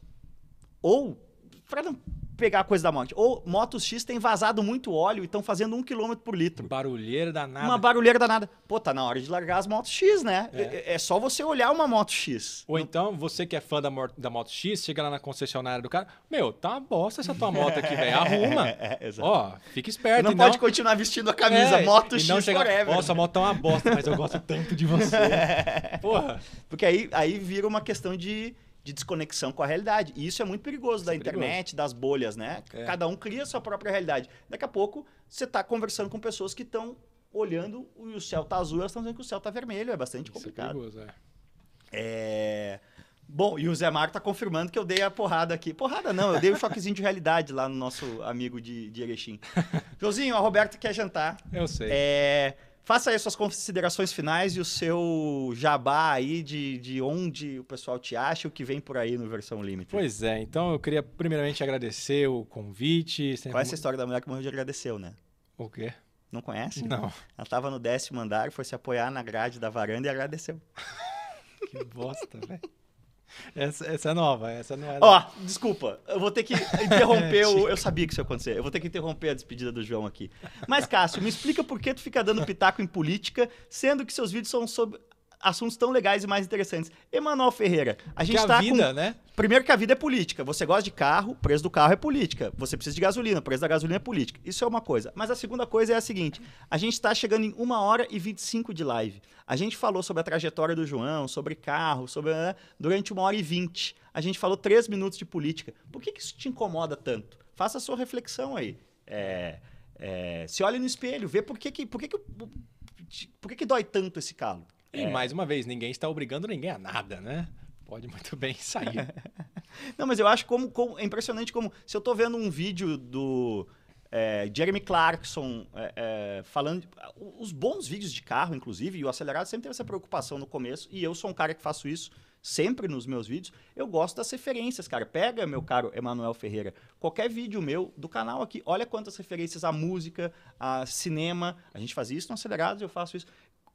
Ou, para não pegar a coisa da morte, ou motos X tem vazado muito óleo e estão fazendo um quilômetro por litro. Barulheira danada. Uma barulheira danada. Pô, tá na hora de largar as motos X, né? É. É, é só você olhar uma moto X. Ou então, você que é fã da, da Moto X, chega lá na concessionária do cara, meu, tá uma bosta essa tua moto aqui, velho. Arruma. É, é, exato. Ó, fica esperto. não e pode continuar vestindo a camisa É, moto X não chegar, forever. Nossa, a moto é uma bosta, mas eu gosto tanto de você. Porra. Porque aí, aí vira uma questão de, de desconexão com a realidade. E isso é muito perigoso da é perigoso. internet, das bolhas, né? É. Cada um cria a sua própria realidade. Daqui a pouco, você tá conversando com pessoas que estão olhando e o céu tá azul, elas estão dizendo que o céu tá vermelho. É bastante Isso é complicado. perigoso, é. É... Bom, e o Zé Marco tá confirmando que eu dei a porrada aqui. Porrada não, eu dei um choquezinho de realidade lá no nosso amigo de, de Erechim. Josinho, a Roberta quer jantar. Eu sei. É... faça aí suas considerações finais e o seu jabá aí de, de onde o pessoal te acha e o que vem por aí no versão Limited. Pois é, então eu queria primeiramente agradecer o convite. sempre Qual é essa história da mulher que morreu de agradeceu, né? O quê? Não conhece? Não, Ela tava no décimo andar, foi se apoiar na grade da varanda e agradeceu. que bosta, velho. Essa, essa é nova, essa não é. Ó, desculpa, eu vou ter que interromper o. Eu sabia que isso ia acontecer. Eu vou ter que interromper a despedida do João aqui. Mas, Cássio, me explica por que tu fica dando pitaco em política, sendo que seus vídeos são sobre assuntos tão legais e mais interessantes. Emanuel Ferreira, a gente que a tá vida, com. né? Primeiro que a vida é política. Você gosta de carro, o preço do carro é política. Você precisa de gasolina, o preço da gasolina é política. Isso é uma coisa. Mas a segunda coisa é a seguinte: a gente está chegando em 1 hora e 25 de live. A gente falou sobre a trajetória do João, sobre carro, sobre. né, durante 1 hora e 20. A gente falou 3 minutos de política. Por que, que isso te incomoda tanto? Faça a sua reflexão aí. É, é, se olhe no espelho, vê por que, que, por que, que, por que, que dói tanto esse calo. E mais uma vez, ninguém está obrigando ninguém a nada, né? Pode muito bem sair. Não, mas eu acho como, como- é impressionante como se eu tô vendo um vídeo do é, Jeremy Clarkson é, é, falando os bons vídeos de carro, inclusive, e o acelerado sempre teve essa preocupação no começo, e eu sou um cara que faço isso sempre nos meus vídeos. Eu gosto das referências, cara. Pega, meu caro Emanuel Ferreira, qualquer vídeo meu do canal aqui, olha quantas referências a música, a cinema. A gente faz isso no Acelerados, eu faço isso.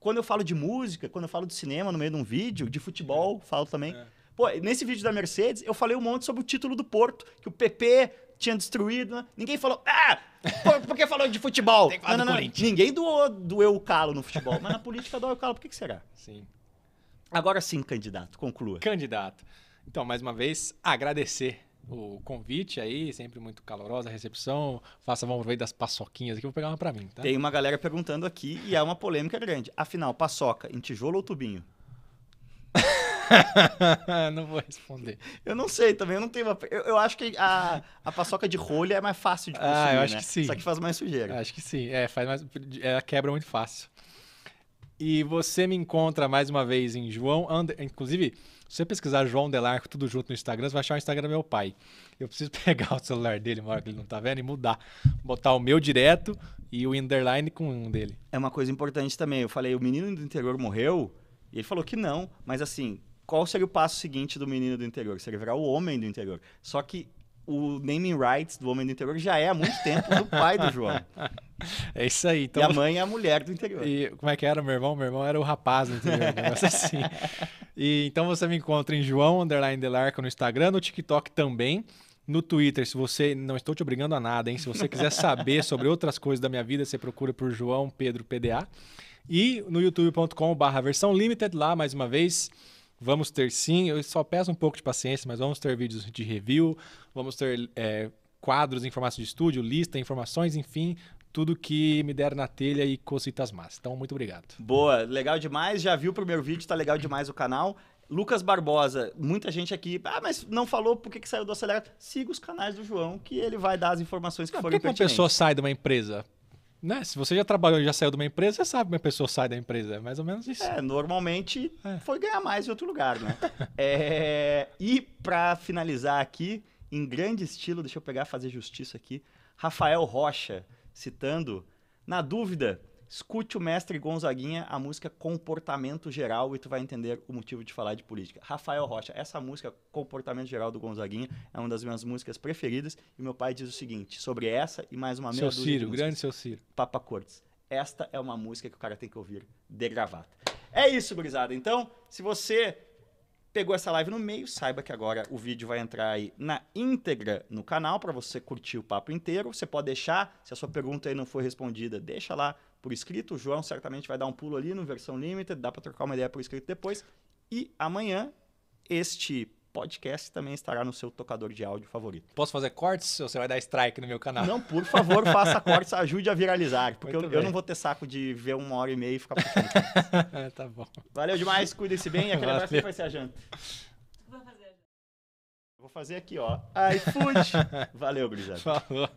Quando eu falo de música, quando eu falo de cinema no meio de um vídeo, de futebol, falo também. É. Pô, nesse vídeo da Mercedes, eu falei um monte sobre o título do Porto, que o PP tinha destruído. né? Ninguém falou, ah, por, por que falou de futebol? Tem que falar do Corinthians. Ninguém doou, doeu o calo no futebol, mas na política doeu o calo. Por que, que será? Sim. Agora sim, candidato, conclua. Candidato. Então, mais uma vez, agradecer o convite aí, sempre muito calorosa a recepção. Faça, vamos ver das paçoquinhas aqui, vou pegar uma pra mim, tá? Tem uma galera perguntando aqui e é uma polêmica grande. Afinal, paçoca em tijolo ou tubinho? não vou responder. Eu não sei também, eu não tenho uma... Eu, eu acho que a, a paçoca de rolha é mais fácil de Ah, consumir, eu acho né? que sim. Só que faz mais sujeira. Acho que sim. É, faz mais. Ela quebra muito fácil. E você me encontra mais uma vez em João. Under... Inclusive, se você pesquisar João Delarco tudo junto no Instagram, você vai achar o Instagram do meu pai. Eu preciso pegar o celular dele, uma hora que ele não tá vendo, e mudar. Botar o meu direto e o underline com um dele. É uma coisa importante também. Eu falei, o menino do interior morreu? E ele falou que não. Mas assim, qual seria o passo seguinte do menino do interior? Seria virar o homem do interior. Só que o naming rights do homem do interior já é há muito tempo do pai do João. É isso aí. Então, e a mãe é a mulher do interior. E como é que era meu irmão? Meu irmão era o rapaz no interior, um negócio assim. E, então você me encontra em João Underline Delarco no Instagram, no TikTok também. No Twitter, se você. Não estou te obrigando a nada, hein? Se você quiser saber sobre outras coisas da minha vida, você procura por João Pedro PDA. E no youtube.com/barra versão limited, lá mais uma vez. Vamos ter sim, eu só peço um pouco de paciência, mas vamos ter vídeos de review, vamos ter é, quadros em formato de estúdio, lista, informações, enfim, tudo que me der na telha e cositas más. Então, muito obrigado. Boa, legal demais. Já viu o primeiro vídeo, tá legal demais o canal. Lucas Barbosa, muita gente aqui, ah, mas não falou por que, que saiu do Acelerado. Siga os canais do João, que ele vai dar as informações que Não, por forem que, que uma pessoa sai de uma empresa? Né? Se você já trabalhou e já saiu de uma empresa, você sabe que uma pessoa sai da empresa. É mais ou menos isso. É, normalmente É. foi ganhar mais em outro lugar, né? É, e pra finalizar aqui, em grande estilo, deixa eu pegar fazer justiça aqui, Rafael Rocha, citando, na dúvida, escute o mestre Gonzaguinha, a música Comportamento Geral, e tu vai entender o motivo de falar de política. Rafael Rocha, essa música Comportamento Geral do Gonzaguinha é uma das minhas músicas preferidas, e meu pai diz o seguinte, sobre essa e mais uma meia seu dúzia de Ciro, músicas. grande seu Ciro. Papa Cortes. Esta é uma música que o cara tem que ouvir de gravata. É isso, gurizada. Então, se você pegou essa live no meio, saiba que agora o vídeo vai entrar aí na íntegra no canal para você curtir o papo inteiro. Você pode deixar, se a sua pergunta aí não foi respondida, deixa lá por escrito. O João certamente vai dar um pulo ali no versão limited, dá para trocar uma ideia por escrito depois. E amanhã este podcast também estará no seu tocador de áudio favorito. Posso fazer cortes ou você vai dar strike no meu canal? Não, por favor, faça cortes, ajude a viralizar, porque eu, eu não vou ter saco de ver uma hora e meia e ficar puxando. tá bom. Valeu demais, cuidem-se bem e aquele abraço que vai ser a janta. Vou fazer. Vou fazer aqui, ó. iFood. Valeu, gurizada. Falou.